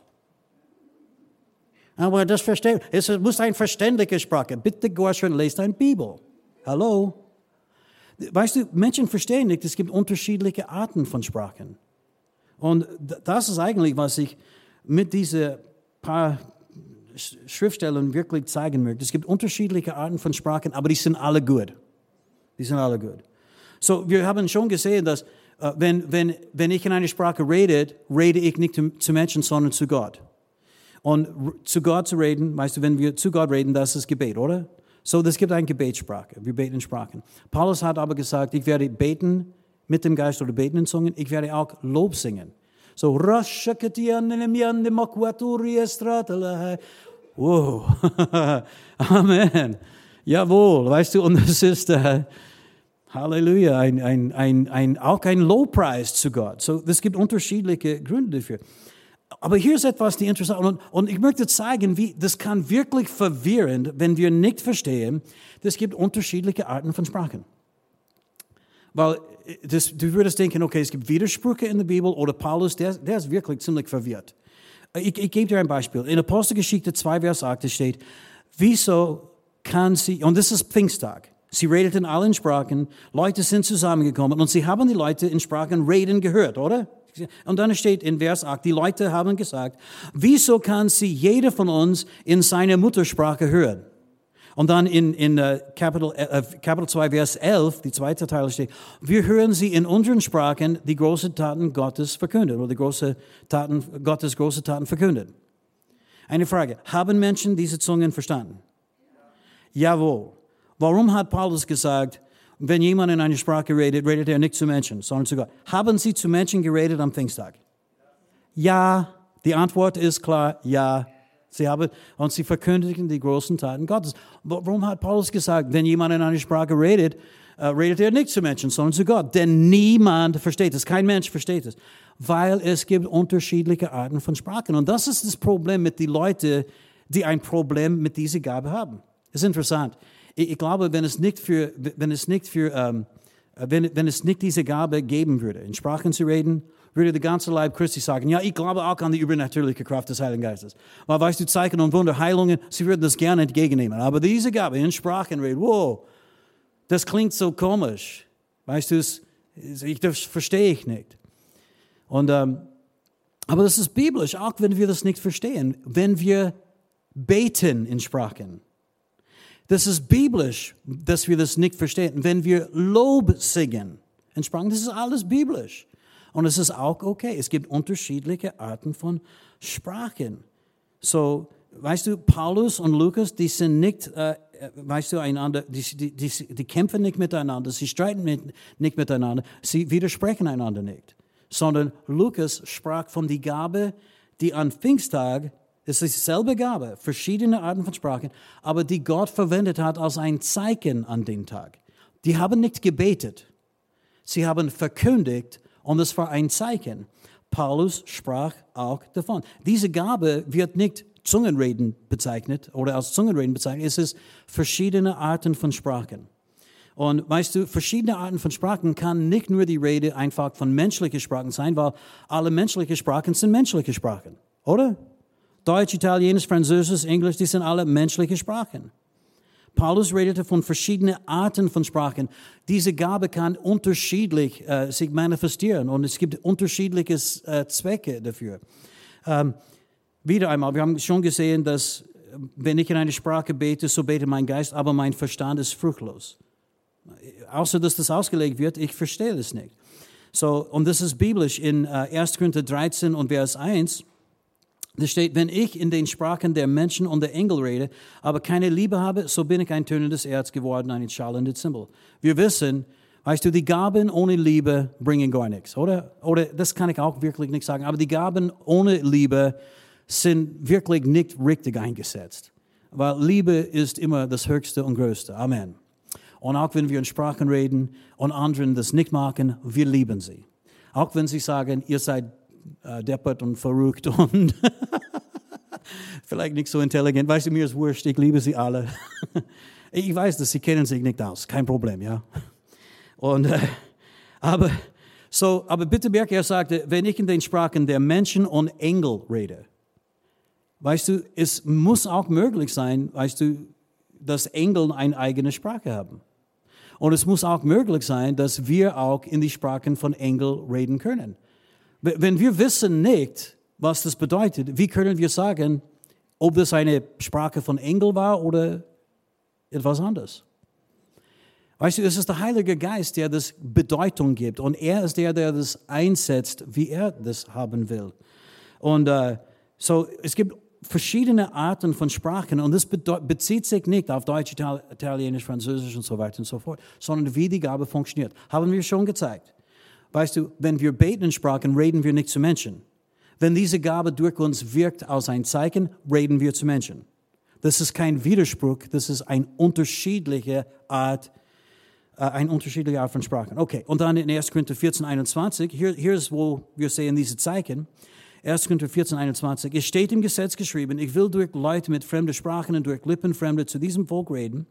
Aber das versteht, es muss eine verständliche Sprache. Bitte geh schon, lest eine Bibel. Hallo? Weißt du, Menschen verstehen nicht, es gibt unterschiedliche Arten von Sprachen. Und das ist eigentlich, was ich mit diesen paar Schriftstellen wirklich zeigen möchte. Es gibt unterschiedliche Arten von Sprachen, aber die sind alle gut. Die sind alle gut. So, wir haben schon gesehen, dass uh, wenn, wenn, wenn ich in einer Sprache rede, rede ich nicht zu Menschen, sondern zu Gott. Und zu Gott zu reden, weißt du, wenn wir zu Gott reden, das ist Gebet, oder? So, es gibt eine Gebetssprache. Wir beten in Sprachen. Paulus hat aber gesagt, ich werde beten mit dem Geist oder beten in Zungen. Ich werde auch Lob singen. So, Wow. Amen. Jawohl, weißt du, und das ist, äh, Halleluja, ein, ein, ein, ein, auch ein Lobpreis zu Gott. So, es gibt unterschiedliche Gründe dafür. Aber hier ist etwas, die interessant und, und ich möchte zeigen, wie das kann wirklich verwirrend, wenn wir nicht verstehen, es gibt unterschiedliche Arten von Sprachen. Weil das, du würdest denken, okay, es gibt Widersprüche in der Bibel oder Paulus, der, der ist wirklich ziemlich verwirrt. Ich, ich gebe dir ein Beispiel. In Apostelgeschichte 2, Vers 8 steht, wieso kann sie, und das ist Pfingsttag, sie alle in Sprachen, Leute sind zusammengekommen und sie haben die Leute in Sprachen reden gehört, oder? Und dann steht in Vers 8, die Leute haben gesagt, wieso kann sie jeder von uns in seiner Muttersprache hören? Und dann in, in uh, Kapitel, uh, Kapitel 2, Vers 11, die zweite Teil steht, wir hören sie in unseren Sprachen die großen Taten Gottes verkündet oder die große Taten, Gottes große Taten verkündet. Eine Frage, haben Menschen diese Zungen verstanden? Jawohl. Warum hat Paulus gesagt, wenn jemand in einer Sprache redet, redet er nicht zu Menschen, sondern zu Gott. Haben Sie zu Menschen geredet am Pfingsttag? Ja. Die Antwort ist klar, ja. Sie haben, und sie verkündigen die großen Taten Gottes. Warum hat Paulus gesagt, wenn jemand in einer Sprache redet, uh, redet er nicht zu Menschen, sondern zu Gott? Denn niemand versteht es, kein Mensch versteht es. Weil es gibt unterschiedliche Arten von Sprachen. Und das ist das Problem mit den Leuten, die ein Problem mit dieser Gabe haben. Ist interessant ich, ich glaube, wenn es nicht für, wenn es nicht für, ähm, wenn, wenn es nicht diese Gabe geben würde, in Sprachen zu reden, würde der ganze Leib Christi sagen, ja, ich glaube auch an die übernatürliche Kraft des Heiligen Geistes. Weil, weißt du, Zeichen und Wunder, Heilungen, sie würden das gerne entgegennehmen. Aber diese Gabe, in Sprachen reden, wow, das klingt so komisch. Weißt du, ich, das verstehe ich nicht. Und, ähm, aber das ist biblisch, auch wenn wir das nicht verstehen. Wenn wir beten in Sprachen, das ist biblisch, dass wir das nicht verstehen. Wenn wir Lob singen, entsprungen, das ist alles biblisch. Und es ist auch okay. Es gibt unterschiedliche Arten von Sprachen. So, weißt du, Paulus und Lukas, die sind nicht, äh, weißt du, einander, die, die, die, die, kämpfen nicht miteinander, sie streiten mit, nicht miteinander, sie widersprechen einander nicht. Sondern Lukas sprach von der Gabe, die an Pfingsttag es ist dieselbe Gabe, verschiedene Arten von Sprachen, aber die Gott verwendet hat als ein Zeichen an den Tag. Die haben nicht gebetet, sie haben verkündigt Und es war ein Zeichen. Paulus sprach auch davon. Diese Gabe wird nicht Zungenreden bezeichnet oder als Zungenreden bezeichnet. Es ist verschiedene Arten von Sprachen. Und weißt du, verschiedene Arten von Sprachen kann nicht nur die Rede einfach von menschlichen Sprachen sein, weil alle menschlichen Sprachen sind menschliche Sprachen, oder? Deutsch, Italienisch, Französisch, Englisch, die sind alle menschliche Sprachen. Paulus redete von verschiedenen Arten von Sprachen. Diese Gabe kann unterschiedlich äh, sich manifestieren und es gibt unterschiedliche äh, Zwecke dafür. Ähm, wieder einmal, wir haben schon gesehen, dass wenn ich in eine Sprache bete, so bete mein Geist, aber mein Verstand ist fruchtlos außer dass das ausgelegt wird, ich verstehe das nicht. So, und das ist biblisch in äh, 1. Korinther 13 und Vers 1. Da steht, wenn ich in den Sprachen der Menschen und der Engel rede, aber keine Liebe habe, so bin ich ein tönendes Erz geworden, ein schallendes Symbol. Wir wissen, weißt du, die Gaben ohne Liebe bringen gar nichts, oder? Oder das kann ich auch wirklich nicht sagen, aber die Gaben ohne Liebe sind wirklich nicht richtig eingesetzt. Weil Liebe ist immer das Höchste und Größte. Amen. Und auch wenn wir in Sprachen reden und anderen das nicht machen, wir lieben sie. Auch wenn sie sagen, ihr seid äh, deppert und verrückt und vielleicht nicht so intelligent. Weißt du, mir ist wurscht, ich liebe sie alle. ich weiß, dass sie kennen sich nicht aus, kein Problem, ja. Und, äh, aber, so, aber bitte merke, er sagte, wenn ich in den Sprachen der Menschen und Engel rede, weißt du, es muss auch möglich sein, weißt du, dass Engel eine eigene Sprache haben. Und es muss auch möglich sein, dass wir auch in die Sprachen von Engel reden können. Wenn wir wissen nicht, was das bedeutet, wie können wir sagen, ob das eine Sprache von Engel war oder etwas anderes? Weißt du, es ist der Heilige Geist, der das Bedeutung gibt. Und er ist der, der das einsetzt, wie er das haben will. Und äh, so, es gibt verschiedene Arten von Sprachen und das bezieht sich nicht auf Deutsch, Italienisch, Französisch und so weiter und so fort, sondern wie die Gabe funktioniert. Haben wir schon gezeigt. Weißt du, wenn wir beten in Sprachen, reden wir nicht zu Menschen. Wenn diese Gabe durch uns wirkt aus ein Zeichen, reden wir zu Menschen. Das ist kein Widerspruch, das ist eine unterschiedliche Art, äh, eine unterschiedliche Art von Sprachen. Okay, und dann in 1. Korinther 14, 21, hier, hier ist, wo wir sehen diese Zeichen. 1. Korinther 14, 21. Es steht im Gesetz geschrieben, ich will durch Leute mit fremden Sprachen und durch Lippenfremde zu diesem Volk reden.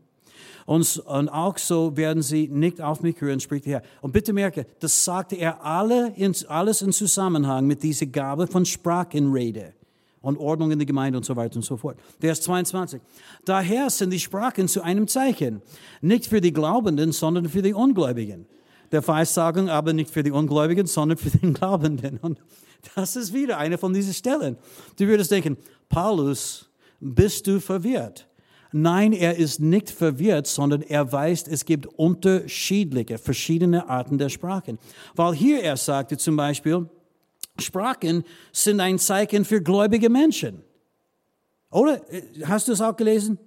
Und, und auch so werden sie nicht auf mich hören, spricht der Herr. Und bitte merke, das sagte er alle in, alles in Zusammenhang mit dieser Gabe von Sprachenrede und Ordnung in der Gemeinde und so weiter und so fort. Vers 22. Daher sind die Sprachen zu einem Zeichen, nicht für die Glaubenden, sondern für die Ungläubigen. Der Versagung aber nicht für die Ungläubigen, sondern für den Glaubenden. Und das ist wieder eine von diesen Stellen. Du würdest denken, Paulus, bist du verwirrt? Nein, er ist nicht verwirrt, sondern er weiß, es gibt unterschiedliche, verschiedene Arten der Sprachen. Weil hier er sagte zum Beispiel, Sprachen sind ein Zeichen für gläubige Menschen. Oder? Hast du es auch gelesen?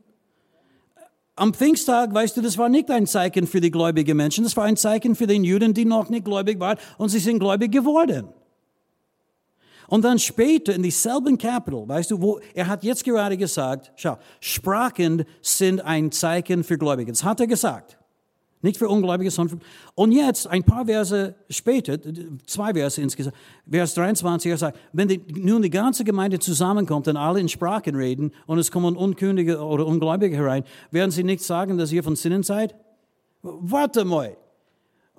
Am Pfingsttag, weißt du, das war nicht ein Zeichen für die gläubigen Menschen, das war ein Zeichen für den Juden, die noch nicht gläubig waren und sie sind gläubig geworden. Und dann später in dieselben Kapitel, weißt du, wo er hat jetzt gerade gesagt, schau, Sprachen sind ein Zeichen für Gläubige. Das hat er gesagt. Nicht für Ungläubige, sondern für, und jetzt, ein paar Verse später, zwei Verse insgesamt, Vers 23, er sagt, wenn die, nun die ganze Gemeinde zusammenkommt und alle in Sprachen reden und es kommen Unkündige oder Ungläubige herein, werden sie nicht sagen, dass ihr von Sinnen seid? Warte mal.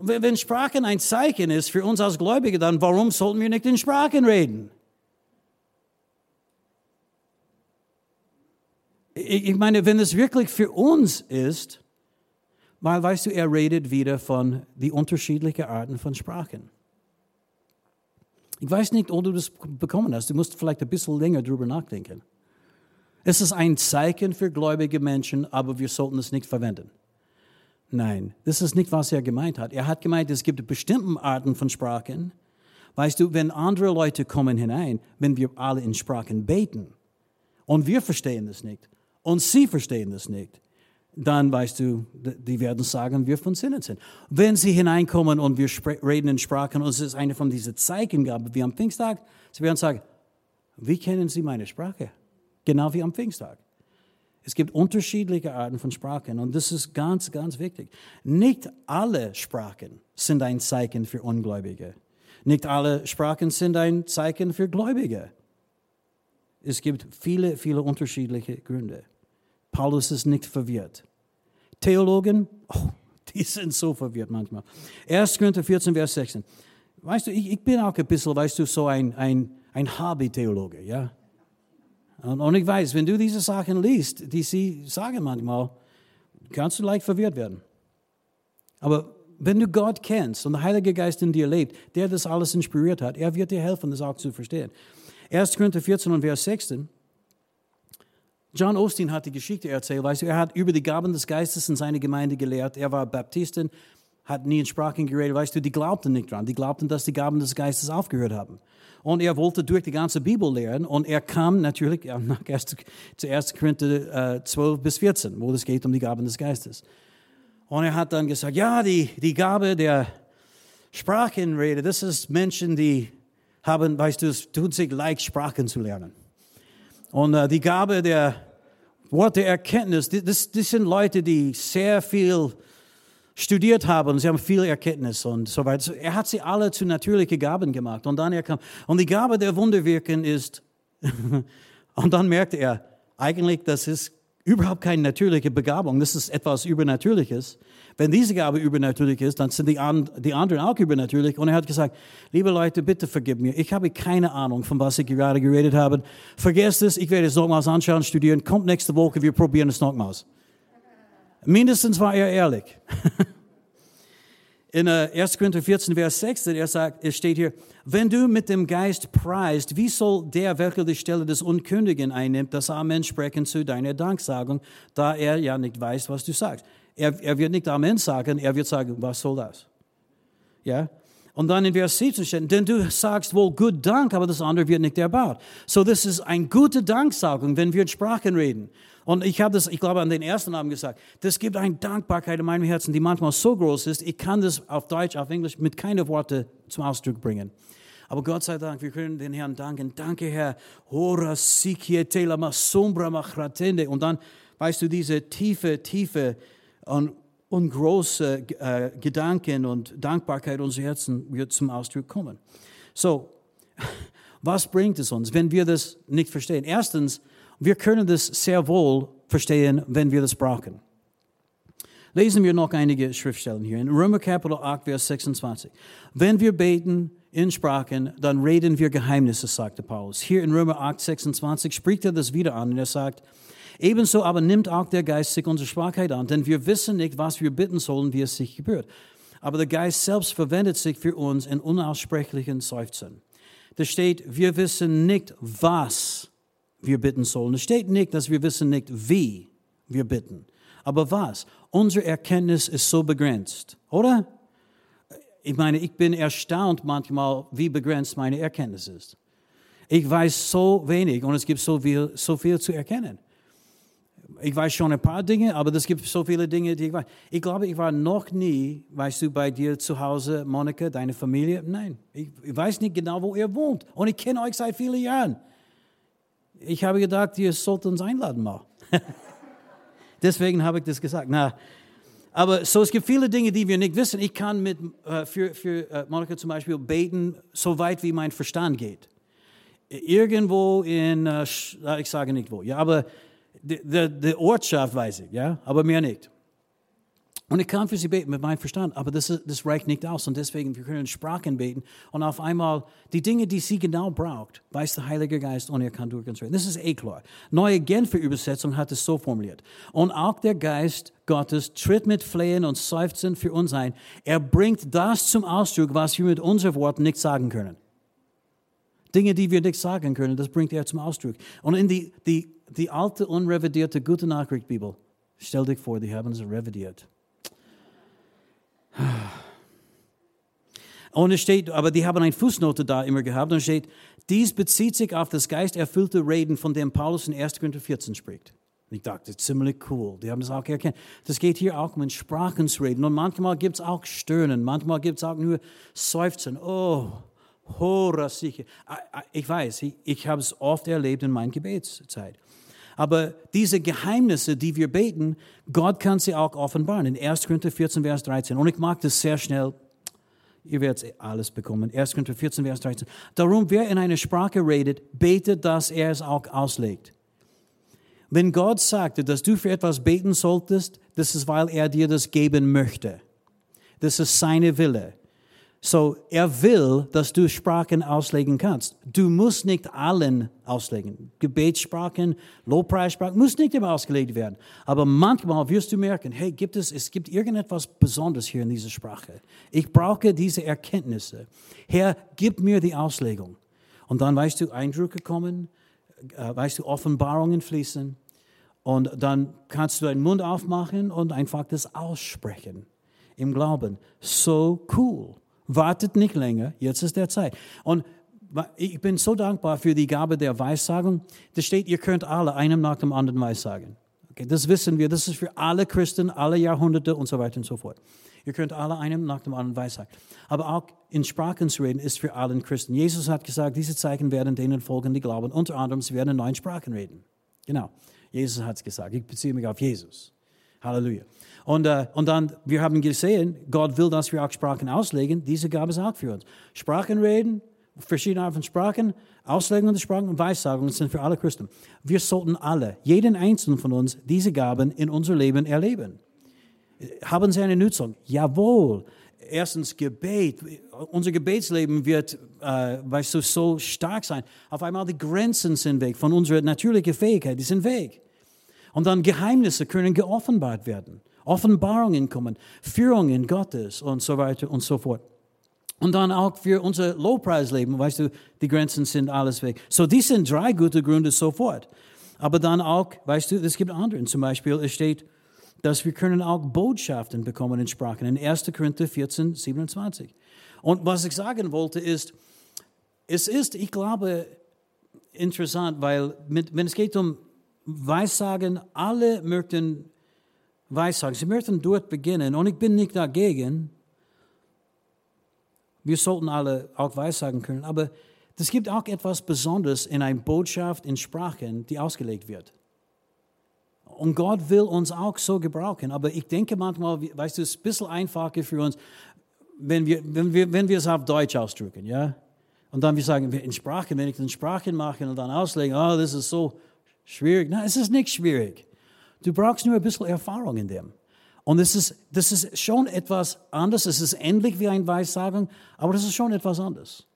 Wenn Sprachen ein Zeichen ist für uns als Gläubige, dann warum sollten wir nicht in Sprachen reden? Ich meine, wenn es wirklich für uns ist, weil, weißt du, er redet wieder von die unterschiedlichen Arten von Sprachen. Ich weiß nicht, ob du das bekommen hast. Du musst vielleicht ein bisschen länger drüber nachdenken. Es ist ein Zeichen für gläubige Menschen, aber wir sollten es nicht verwenden. Nein, das ist nicht, was er gemeint hat. Er hat gemeint, es gibt bestimmte Arten von Sprachen. Weißt du, wenn andere Leute kommen hinein, wenn wir alle in Sprachen beten und wir verstehen das nicht und sie verstehen das nicht, dann weißt du, die werden sagen, wir von Sinnen sind. Wenn sie hineinkommen und wir reden in Sprachen und es ist eine von diesen Zeichengaben wie am Pfingsttag, sie werden sagen, wie kennen Sie meine Sprache? Genau wie am Pfingsttag. Es gibt unterschiedliche Arten von Sprachen und das ist ganz, ganz wichtig. Nicht alle Sprachen sind ein Zeichen für Ungläubige. Nicht alle Sprachen sind ein Zeichen für Gläubige. Es gibt viele, viele unterschiedliche Gründe. Paulus ist nicht verwirrt. Theologen, oh, die sind so verwirrt manchmal. 1. Korinther 14, Vers 16. Weißt du, ich, ich, bin auch ein bisschen, weißt du, so ein, ein, ein Hobby-Theologe, ja. Und, ich weiß, wenn du diese Sachen liest, die sie sagen manchmal, kannst du leicht verwirrt werden. Aber wenn du Gott kennst und der Heilige Geist in dir lebt, der das alles inspiriert hat, er wird dir helfen, das auch zu verstehen. 1. Korinther 14 und Vers 16. John Osteen hat die Geschichte erzählt, weißt du, er hat über die Gaben des Geistes in seiner Gemeinde gelehrt. Er war Baptisten, hat nie in Sprachen geredet, weißt du, die glaubten nicht dran. Die glaubten, dass die Gaben des Geistes aufgehört haben. Und er wollte durch die ganze Bibel lehren und er kam natürlich nach 1, zu 1. Korinther 12 bis 14, wo es geht um die Gaben des Geistes. Und er hat dann gesagt, ja, die, die Gabe der Sprachenrede, das ist Menschen, die haben, weißt du, es tut sich leicht, Sprachen zu lernen. Und äh, die Gabe der Worte Erkenntnis, das, das sind Leute, die sehr viel studiert haben sie haben viel Erkenntnis und so weiter. Er hat sie alle zu natürlichen Gaben gemacht und dann er kam. Und die Gabe der Wunderwirken ist, und dann merkte er, eigentlich, das ist überhaupt keine natürliche Begabung, das ist etwas Übernatürliches. Wenn diese Gabe übernatürlich ist, dann sind die, die anderen auch übernatürlich. Und er hat gesagt, liebe Leute, bitte vergib mir. Ich habe keine Ahnung, von was ich gerade geredet habe. Vergesst es, ich werde es nochmals anschauen, studieren. Kommt nächste Woche, wir probieren es nochmals. Mindestens war er ehrlich. In 1. Äh, Korinther 14, Vers 6, er sagt, es steht hier, wenn du mit dem Geist preist, wie soll der, welcher die Stelle des Unkündigen einnimmt, das Amen sprechen zu deiner Danksagung, da er ja nicht weiß, was du sagst. Er, er wird nicht Amen sagen, er wird sagen, was soll das? Ja? Und dann in Vers 17 steht, denn du sagst wohl gut Dank, aber das andere wird nicht erbaut. So, das ist eine gute Danksagung, wenn wir in Sprachen reden. Und ich habe das, ich glaube, an den ersten Abend gesagt, das gibt eine Dankbarkeit in meinem Herzen, die manchmal so groß ist, ich kann das auf Deutsch, auf Englisch mit keinen Worten zum Ausdruck bringen. Aber Gott sei Dank, wir können den Herrn danken. Danke, Herr. Und dann, weißt du, diese tiefe, tiefe und, und große äh, Gedanken und Dankbarkeit unseres Herzens wird zum Ausdruck kommen. So, was bringt es uns, wenn wir das nicht verstehen? Erstens, wir können das sehr wohl verstehen, wenn wir das brauchen. Lesen wir noch einige Schriftstellen hier. In Römer Kapitel 8, Vers 26. Wenn wir beten in Sprachen, dann reden wir Geheimnisse, sagte Paulus. Hier in Römer 8, 26 spricht er das wieder an und er sagt, Ebenso aber nimmt auch der Geist sich unsere Schwachheit an, denn wir wissen nicht, was wir bitten sollen, wie es sich gebührt. Aber der Geist selbst verwendet sich für uns in unaussprechlichen Seufzen. Da steht, wir wissen nicht, was wir bitten sollen. Es steht nicht, dass wir wissen nicht, wie wir bitten. Aber was? Unsere Erkenntnis ist so begrenzt, oder? Ich meine, ich bin erstaunt manchmal, wie begrenzt meine Erkenntnis ist. Ich weiß so wenig und es gibt so viel, so viel zu erkennen ich weiß schon ein paar Dinge, aber es gibt so viele Dinge, die ich weiß. Ich glaube, ich war noch nie, weißt du, bei dir zu Hause, Monika, deine Familie. Nein, ich, ich weiß nicht genau, wo ihr wohnt. Und ich kenne euch seit vielen Jahren. Ich habe gedacht, ihr sollt uns einladen mal. Deswegen habe ich das gesagt. Na, aber so, es gibt viele Dinge, die wir nicht wissen. Ich kann mit, äh, für, für äh, Monika zum Beispiel beten, so weit wie mein Verstand geht. Irgendwo in, äh, ich sage nicht wo, ja, aber die, die, die Ortschaft weiß ich, ja, aber mehr nicht. Und ich kann für sie beten mit meinem Verstand, aber das, das reicht nicht aus. Und deswegen, wir können Sprachen beten. Und auf einmal, die Dinge, die sie genau braucht, weiß der Heilige Geist und er kann durch uns reden. Das ist eh klar. Neue Genfer Übersetzung hat es so formuliert. Und auch der Geist Gottes tritt mit Flehen und Seufzen für uns ein. Er bringt das zum Ausdruck, was wir mit unseren Worten nicht sagen können. Dinge, die wir nicht sagen können, das bringt er zum Ausdruck. Und in die, die die alte, unrevidierte Gute Nachricht Bibel. Stell dich vor, die haben sie revidiert. Und es steht, aber die haben eine Fußnote da immer gehabt, und es steht, dies bezieht sich auf das geisterfüllte Reden, von dem Paulus in 1. Korinther 14 spricht. Und ich dachte, ziemlich cool. Die haben das auch erkannt. Das geht hier auch um in Sprachen zu reden. Und manchmal gibt es auch Stöhnen, manchmal gibt es auch nur Seufzen. Oh, hora sicher. Ich weiß, ich, ich habe es oft erlebt in meiner Gebetszeit. Aber diese Geheimnisse, die wir beten, Gott kann sie auch offenbaren. In 1. Korinther 14, Vers 13. Und ich mag das sehr schnell. Ihr werdet alles bekommen. 1. Korinther 14, Vers 13. Darum, wer in einer Sprache redet, betet, dass er es auch auslegt. Wenn Gott sagte, dass du für etwas beten solltest, das ist, weil er dir das geben möchte. Das ist seine Wille. So, er will, dass du Sprachen auslegen kannst. Du musst nicht allen auslegen. Gebetssprachen, Lobpreissprachen, muss nicht immer ausgelegt werden. Aber manchmal wirst du merken, hey, gibt es, es gibt irgendetwas Besonderes hier in dieser Sprache. Ich brauche diese Erkenntnisse. Herr, gib mir die Auslegung. Und dann weißt du, Eindrücke kommen, äh, weißt du, Offenbarungen fließen. Und dann kannst du deinen Mund aufmachen und einfach das aussprechen. Im Glauben. So cool. Wartet nicht länger, jetzt ist der Zeit. Und ich bin so dankbar für die Gabe der Weissagung. Da steht, ihr könnt alle einem nach dem anderen Weissagen. Okay, das wissen wir, das ist für alle Christen, alle Jahrhunderte und so weiter und so fort. Ihr könnt alle einem nach dem anderen Weissagen. Aber auch in Sprachen zu reden ist für alle Christen. Jesus hat gesagt, diese Zeichen werden denen folgen, die glauben. Unter anderem, sie werden in neuen Sprachen reden. Genau. Jesus hat es gesagt. Ich beziehe mich auf Jesus. Halleluja. Und, äh, und dann, wir haben gesehen, Gott will, dass wir auch Sprachen auslegen. Diese Gabe ist auch für uns. Sprachen reden, verschiedene Arten von Sprachen, Auslegung der Sprachen und Weissagungen sind für alle Christen. Wir sollten alle, jeden einzelnen von uns, diese Gaben in unser Leben erleben. Haben sie eine Nutzung? Jawohl. Erstens Gebet. Unser Gebetsleben wird, äh, weißt du, so stark sein. Auf einmal die Grenzen sind weg von unserer natürlichen Fähigkeit, die sind weg. Und dann Geheimnisse können geoffenbart werden. Offenbarungen kommen, Führungen Gottes und so weiter und so fort. Und dann auch für unser Lowpreisleben, weißt du, die Grenzen sind alles weg. So, die sind drei gute Gründe sofort. Aber dann auch, weißt du, es gibt andere. Zum Beispiel, es steht, dass wir können auch Botschaften bekommen in Sprachen. In 1. Korinther 14, 27. Und was ich sagen wollte ist, es ist, ich glaube, interessant, weil mit, wenn es geht um Weissagen, alle möchten Weissagen. Sie möchten dort beginnen und ich bin nicht dagegen. Wir sollten alle auch Weissagen können, aber es gibt auch etwas Besonderes in einer Botschaft in Sprachen, die ausgelegt wird. Und Gott will uns auch so gebrauchen. Aber ich denke manchmal, weißt du, es ist ein bisschen einfacher für uns, wenn wir, wenn wir, wenn wir es auf Deutsch ausdrücken, ja? Und dann wir sagen, in Sprachen, wenn ich in Sprachen mache und dann auslegen, oh, das ist so schwierig. Nein, es ist nicht schwierig. Du brauchst nur ein bisschen Erfahrung in dem. Und es ist, das ist schon etwas anderes. Es ist ähnlich wie ein Weissagung, aber das ist schon etwas anderes.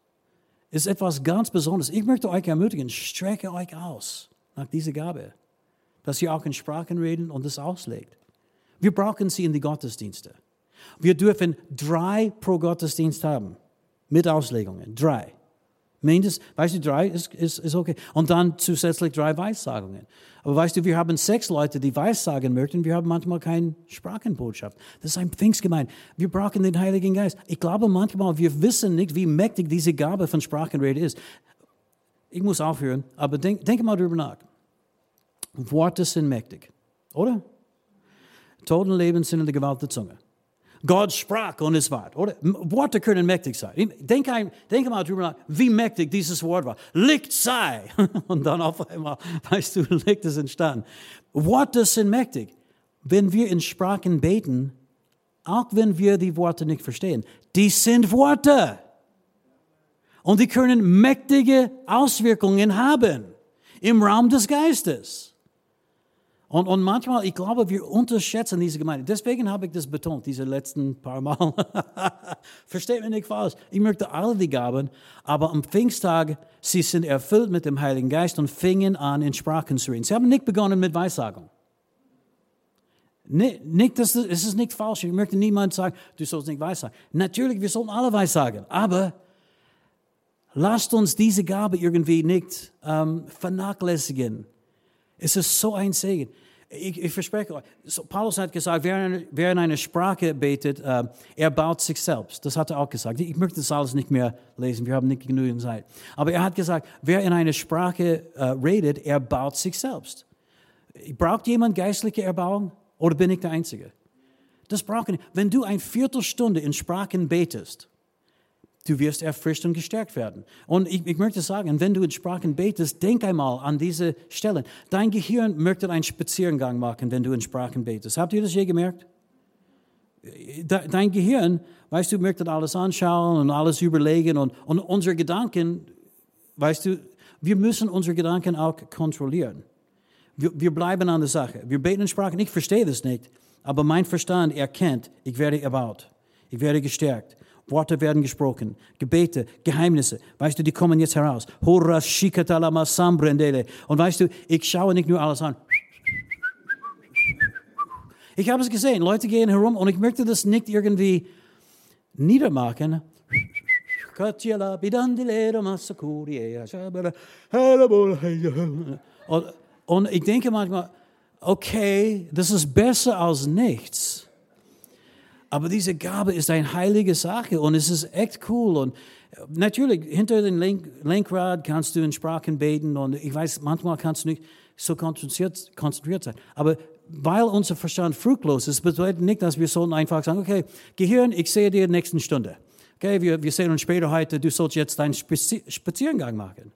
Es ist etwas ganz Besonderes. Ich möchte euch ermutigen, strecke euch aus nach dieser Gabe, dass ihr auch in Sprachen reden und es auslegt. Wir brauchen sie in die Gottesdienste. Wir dürfen drei pro Gottesdienst haben, mit Auslegungen, drei. Mindestens, weißt du, drei ist, ist, ist okay. Und dann zusätzlich drei Weissagungen. Aber weißt du, wir haben sechs Leute, die Weissagen möchten. Wir haben manchmal keine Sprachenbotschaft. Das ist ein Pfingstgemeinde. Wir brauchen den Heiligen Geist. Ich glaube manchmal, wir wissen nicht, wie mächtig diese Gabe von Sprachenrede ist. Ich muss aufhören, aber denk, denke mal darüber nach. Worte sind mächtig, oder? Totenleben sind in der Gewalt der Zunge. Gott sprach und es war. Oder? Worte können mächtig sein. Denk, ein, denk mal drüber nach, wie mächtig dieses Wort war. Licht sei. Und dann auf einmal, weißt du, Licht ist entstanden. Worte sind mächtig. Wenn wir in Sprachen beten, auch wenn wir die Worte nicht verstehen, die sind Worte. Und die können mächtige Auswirkungen haben im Raum des Geistes. Und, und manchmal, ich glaube, wir unterschätzen diese Gemeinde. Deswegen habe ich das betont, diese letzten paar Mal. Versteht mich nicht falsch. Ich möchte alle die Gaben, aber am Pfingsttag, sie sind erfüllt mit dem Heiligen Geist und fingen an, in Sprachen zu reden. Sie haben nicht begonnen mit Weissagung. Nicht, nicht, das es ist nicht falsch. Ich möchte niemand sagen, du sollst nicht weissagen. Natürlich, wir sollen alle weissagen. Aber lasst uns diese Gabe irgendwie nicht ähm, vernachlässigen. Es ist so ein Segen ich, ich verspreche euch, so Paulus hat gesagt, wer in, wer in eine Sprache betet, äh, er baut sich selbst. Das hat er auch gesagt. Ich möchte das alles nicht mehr lesen, wir haben nicht genügend Zeit. Aber er hat gesagt, wer in eine Sprache äh, redet, er baut sich selbst. Braucht jemand geistliche Erbauung oder bin ich der Einzige? Das braucht nicht. Wenn du eine Viertelstunde in Sprachen betest, Du wirst erfrischt und gestärkt werden. Und ich, ich, möchte sagen, wenn du in Sprachen betest, denk einmal an diese Stellen. Dein Gehirn möchte einen Spaziergang machen, wenn du in Sprachen betest. Habt ihr das je gemerkt? dein Gehirn, weißt du, möchte alles anschauen und alles überlegen und, und unsere Gedanken, weißt du, wir müssen unsere Gedanken auch kontrollieren. Wir, wir bleiben an der Sache. Wir beten in Sprachen, ich verstehe das nicht, aber mein Verstand erkennt, ich werde erbaut, ich werde gestärkt. Worte werden gesprochen, Gebete, Geheimnisse, weißt du, die kommen jetzt heraus. Und weißt du, ich schaue nicht nur alles an. Ich habe es gesehen, Leute gehen herum und ich möchte das nicht irgendwie niedermachen. Und, und ich denke manchmal, okay, das ist besser als nichts. Aber diese Gabe ist eine heilige Sache und es ist echt cool. Und natürlich, hinter dem Lenk Lenkrad kannst du in Sprachen beten und ich weiß, manchmal kannst du nicht so konzentriert, konzentriert sein. Aber weil unser Verstand fruchtlos ist, bedeutet nicht, dass wir sollten einfach sagen, okay, Gehirn, ich sehe dir in der nächsten Stunde. Okay, wir, wir sehen uns später heute, du sollst jetzt deinen Spaziergang machen.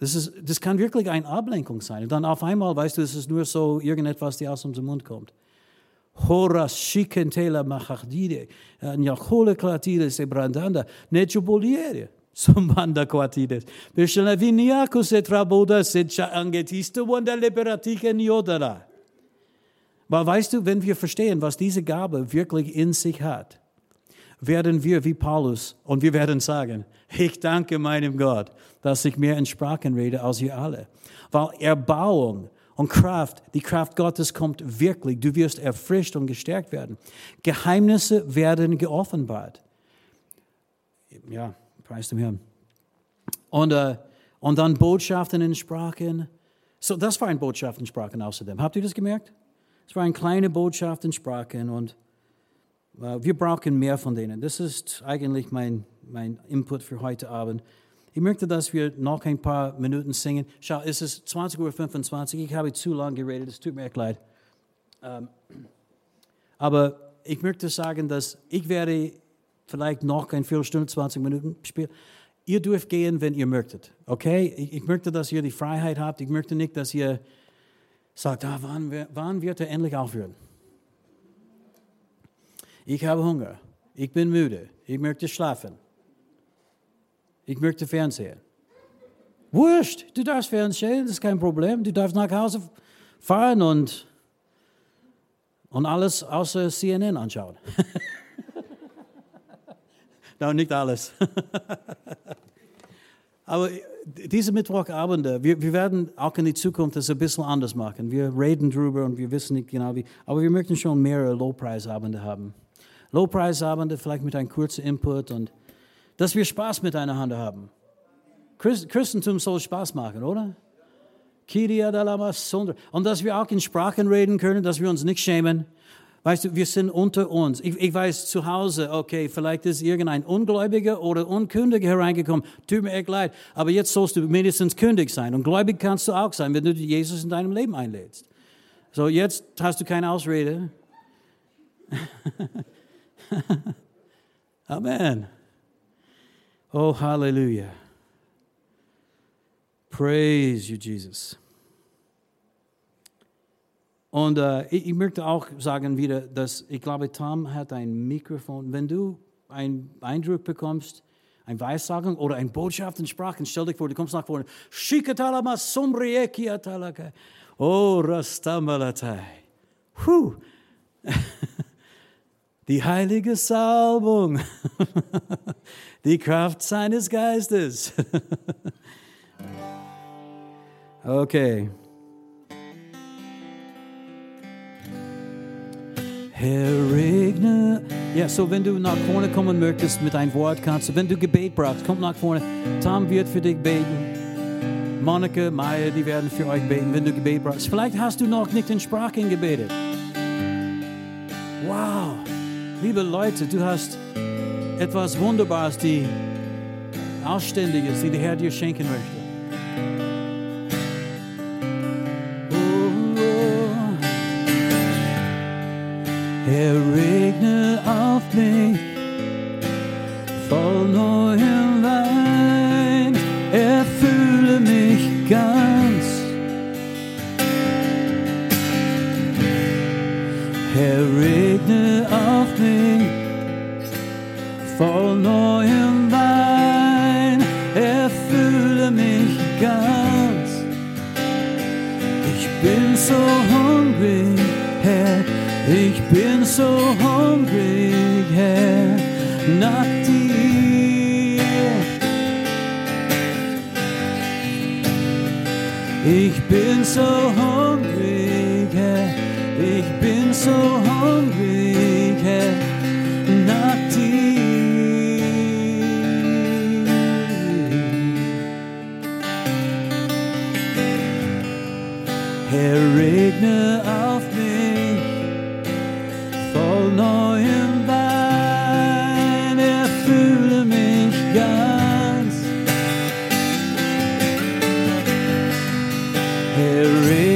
Das, ist, das kann wirklich eine Ablenkung sein. Und dann auf einmal weißt du, es ist nur so irgendetwas, die aus unserem Mund kommt. Horas shikentela machardide, nyakole klatide se brandanda, necuboliere. Sumbanda quatides. Bishana viniaco se traboda se angetiste wanda liberatike niodara. Weil weißt du, wenn wir verstehen, was diese Gabe wirklich in sich hat, werden wir wie Paulus und wir werden sagen, ich danke meinem Gott, dass ich mehr in Sprachen rede als ihr alle. Weil Erbauung und Kraft, die Kraft Gottes kommt wirklich. Du wirst erfrischt und gestärkt werden. Geheimnisse werden geoffenbart. Ja, preis dem Herrn. Und, äh, und dann Botschaften in Sprachen. So, das war ein Botschaft in Sprachen außerdem. Habt ihr das gemerkt? Es war eine kleine Botschaft in Sprachen und äh, wir brauchen mehr von denen. Das ist eigentlich mein, mein Input für heute Abend. Ich möchte, dass wir noch ein paar Minuten singen. Schau, es ist 20.25 Uhr. Ich habe zu lange geredet. Es tut mir echt leid. Ähm, aber ich möchte sagen, dass ich werde vielleicht noch eine Viertelstunde, 20 Minuten spielen. Ihr dürft gehen, wenn ihr möchtet. Okay? Ich, ich möchte, dass ihr die Freiheit habt. Ich möchte nicht, dass ihr sagt, ah, wann, wann wird er endlich aufhören? Ich habe Hunger. Ich bin müde. Ich möchte schlafen. Ich möchte Fernsehen. Wurscht, du darfst Fernsehen, das ist kein Problem. Du darfst nach Hause fahren und, und alles außer CNN anschauen. Nein, nicht alles. Aber diese Mittwochabende, wir, wir werden auch in die Zukunft das ein bisschen anders machen. Wir reden drüber und wir wissen nicht genau wie. Aber wir möchten schon mehrere Lowpreisabende haben. Lowpreisabende, vielleicht mit einem kurzen Input und dass wir Spaß miteinander haben. Christentum soll Spaß machen, oder? Und dass wir auch in Sprachen reden können, dass wir uns nicht schämen. Weißt du, wir sind unter uns. Ich, ich, weiß zu Hause, okay, vielleicht ist irgendein Ungläubiger oder Unkündiger hereingekommen. Tut mir echt leid. Aber jetzt sollst du mindestens kündig sein. Und gläubig kannst du auch sein, wenn du Jesus in deinem Leben einlädst. So, jetzt hast du keine Ausrede. Amen. Oh, Halleluja. Praise you, Jesus. Und äh, ich, ich, möchte auch sagen wieder, dass ich glaube, Tom hat ein Mikrofon. Wenn du einen Eindruck bekommst, ein Weissagen oder eine Botschaft in Sprachen, stell dich vor, du kommst nach vorne. Shikatalama sombriekiatalaka. Oh, rastamalatai. Puh. Die heilige Salbung. Die Kraft seines Geistes. okay. Herr Regne. Ja, so wenn du nach vorne kommen möchtest mit einem Wort, kannst du, wenn du Gebet brauchst, komm nach vorne. Tom wird für dich beten. Monika, Maya, die werden für euch beten, wenn du Gebet brauchst. Vielleicht hast du noch nicht in Sprachen gebetet. Wow, liebe Leute, du hast etwas Wunderbares, die Ausständiges, die der Herr dir schenken möchte. Er regne auf mich voll neuem Wein, erfülle mich ganz. Herr, regne auf mich voll neuem Wein, erfülle mich ganz. Ich bin so hungrig, Herr, ich bin so hungrig, Herr, nach dir. Ich bin so hungrig, Herr, ich bin so hungrig, Herr, regne auf mich voll neuem Wein, erfülle mich ganz. Herr, regne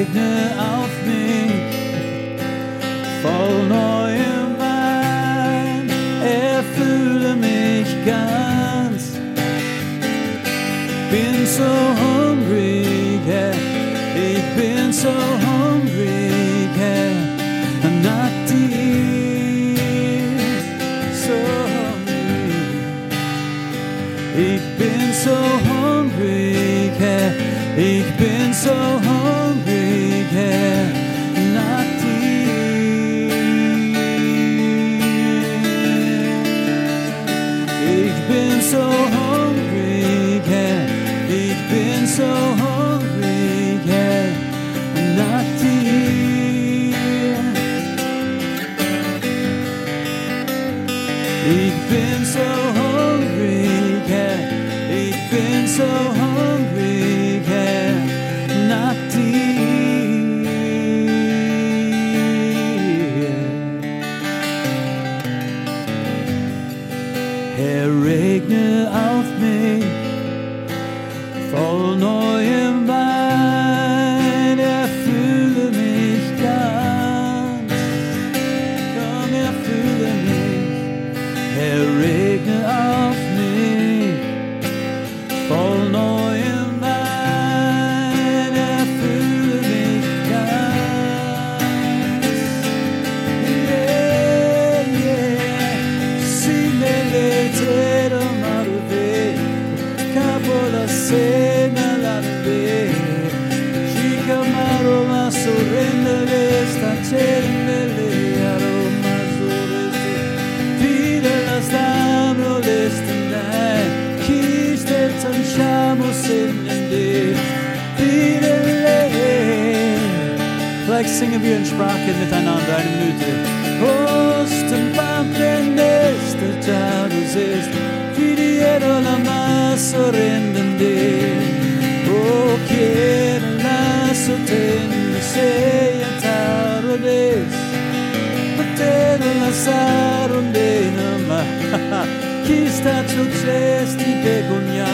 pistaccio zesti, begonia,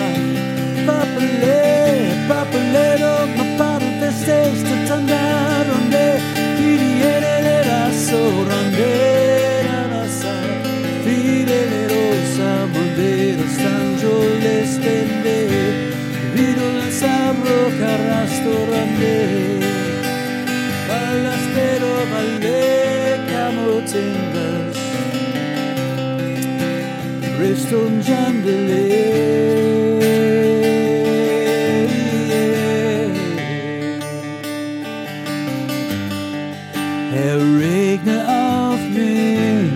papale, papelero, ma parte stesta tandarande, piriere le raso randera rasa, fire le rosa, bandera stangio le stende, vino la sabro carrasto rande. Resto un Herr, regne auf mich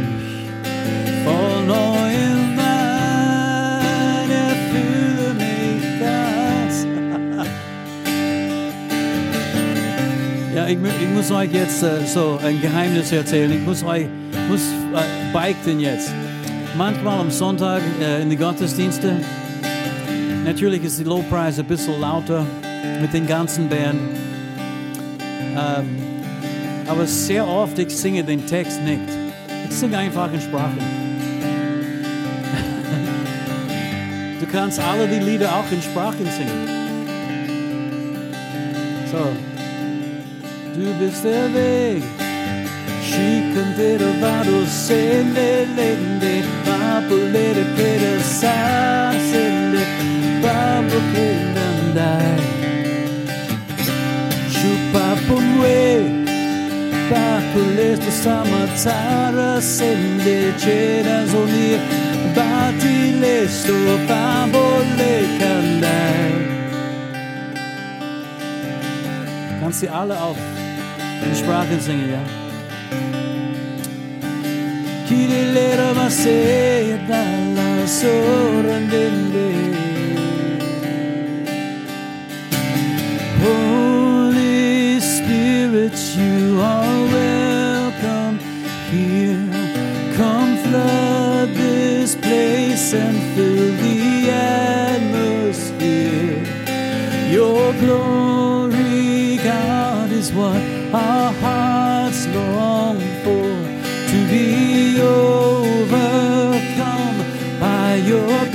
voll neuem Wein, erfülle mich ganz. ja, ich, ich muss euch jetzt äh, so ein Geheimnis erzählen. Ich muss euch muss, äh, beichten jetzt. Manchmal am Sonntag äh, in die Gottesdienste, natürlich ist die Lobpreis ein bisschen lauter mit den ganzen Band. Ähm, aber sehr oft ich singe den Text nicht. Ich singe einfach in Sprachen. Du kannst alle die Lieder auch in Sprachen singen. So. Du bist der Weg. Scicantero vado sende lende, papolere pere sa sende, babbo che andai. Chupa pomwe, Bakules to samatara sende cheda zonir Batiles to pabole kandai Kannst sie alle auf in Sprache singen, ja? Kirilera masea dalla sorandende Holy Spirit, you are welcome here. Come flood this place and fill the atmosphere. Your glory, God, is what our overcome by your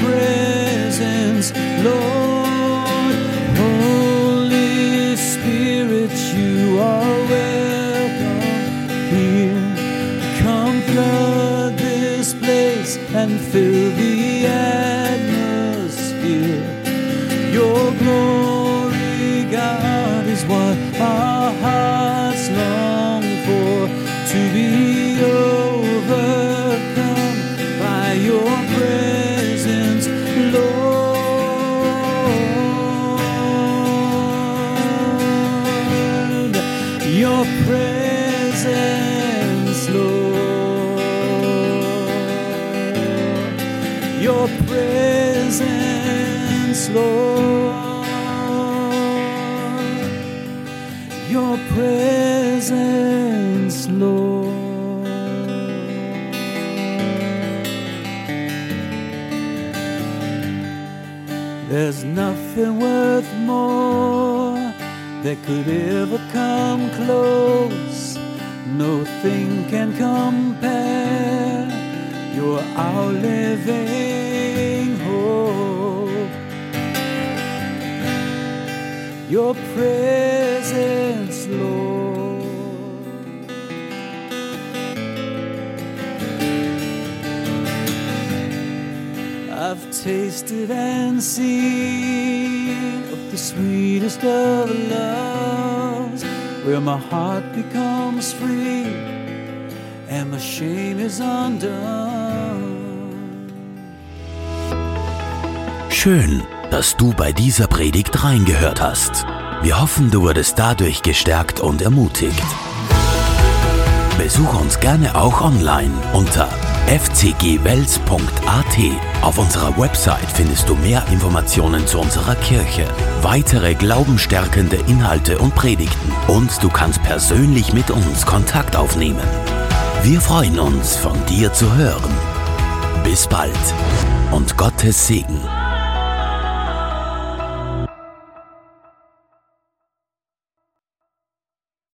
that could ever come close. Nothing can compare. You're our living hope. Your presence, Lord. I've tasted and seen of the sweetest of loves, where my heart becomes free and my shame is undone. Schön, dass du bei dieser Predigt reingehört hast. Wir hoffen, du wurdest dadurch gestärkt und ermutigt. Besuch uns gerne auch online unter fcgwels.at. Auf unserer Website findest du mehr Informationen zu unserer Kirche, weitere glaubenstärkende Inhalte und Predigten und du kannst persönlich mit uns Kontakt aufnehmen. Wir freuen uns, von dir zu hören. Bis bald und Gottes Segen.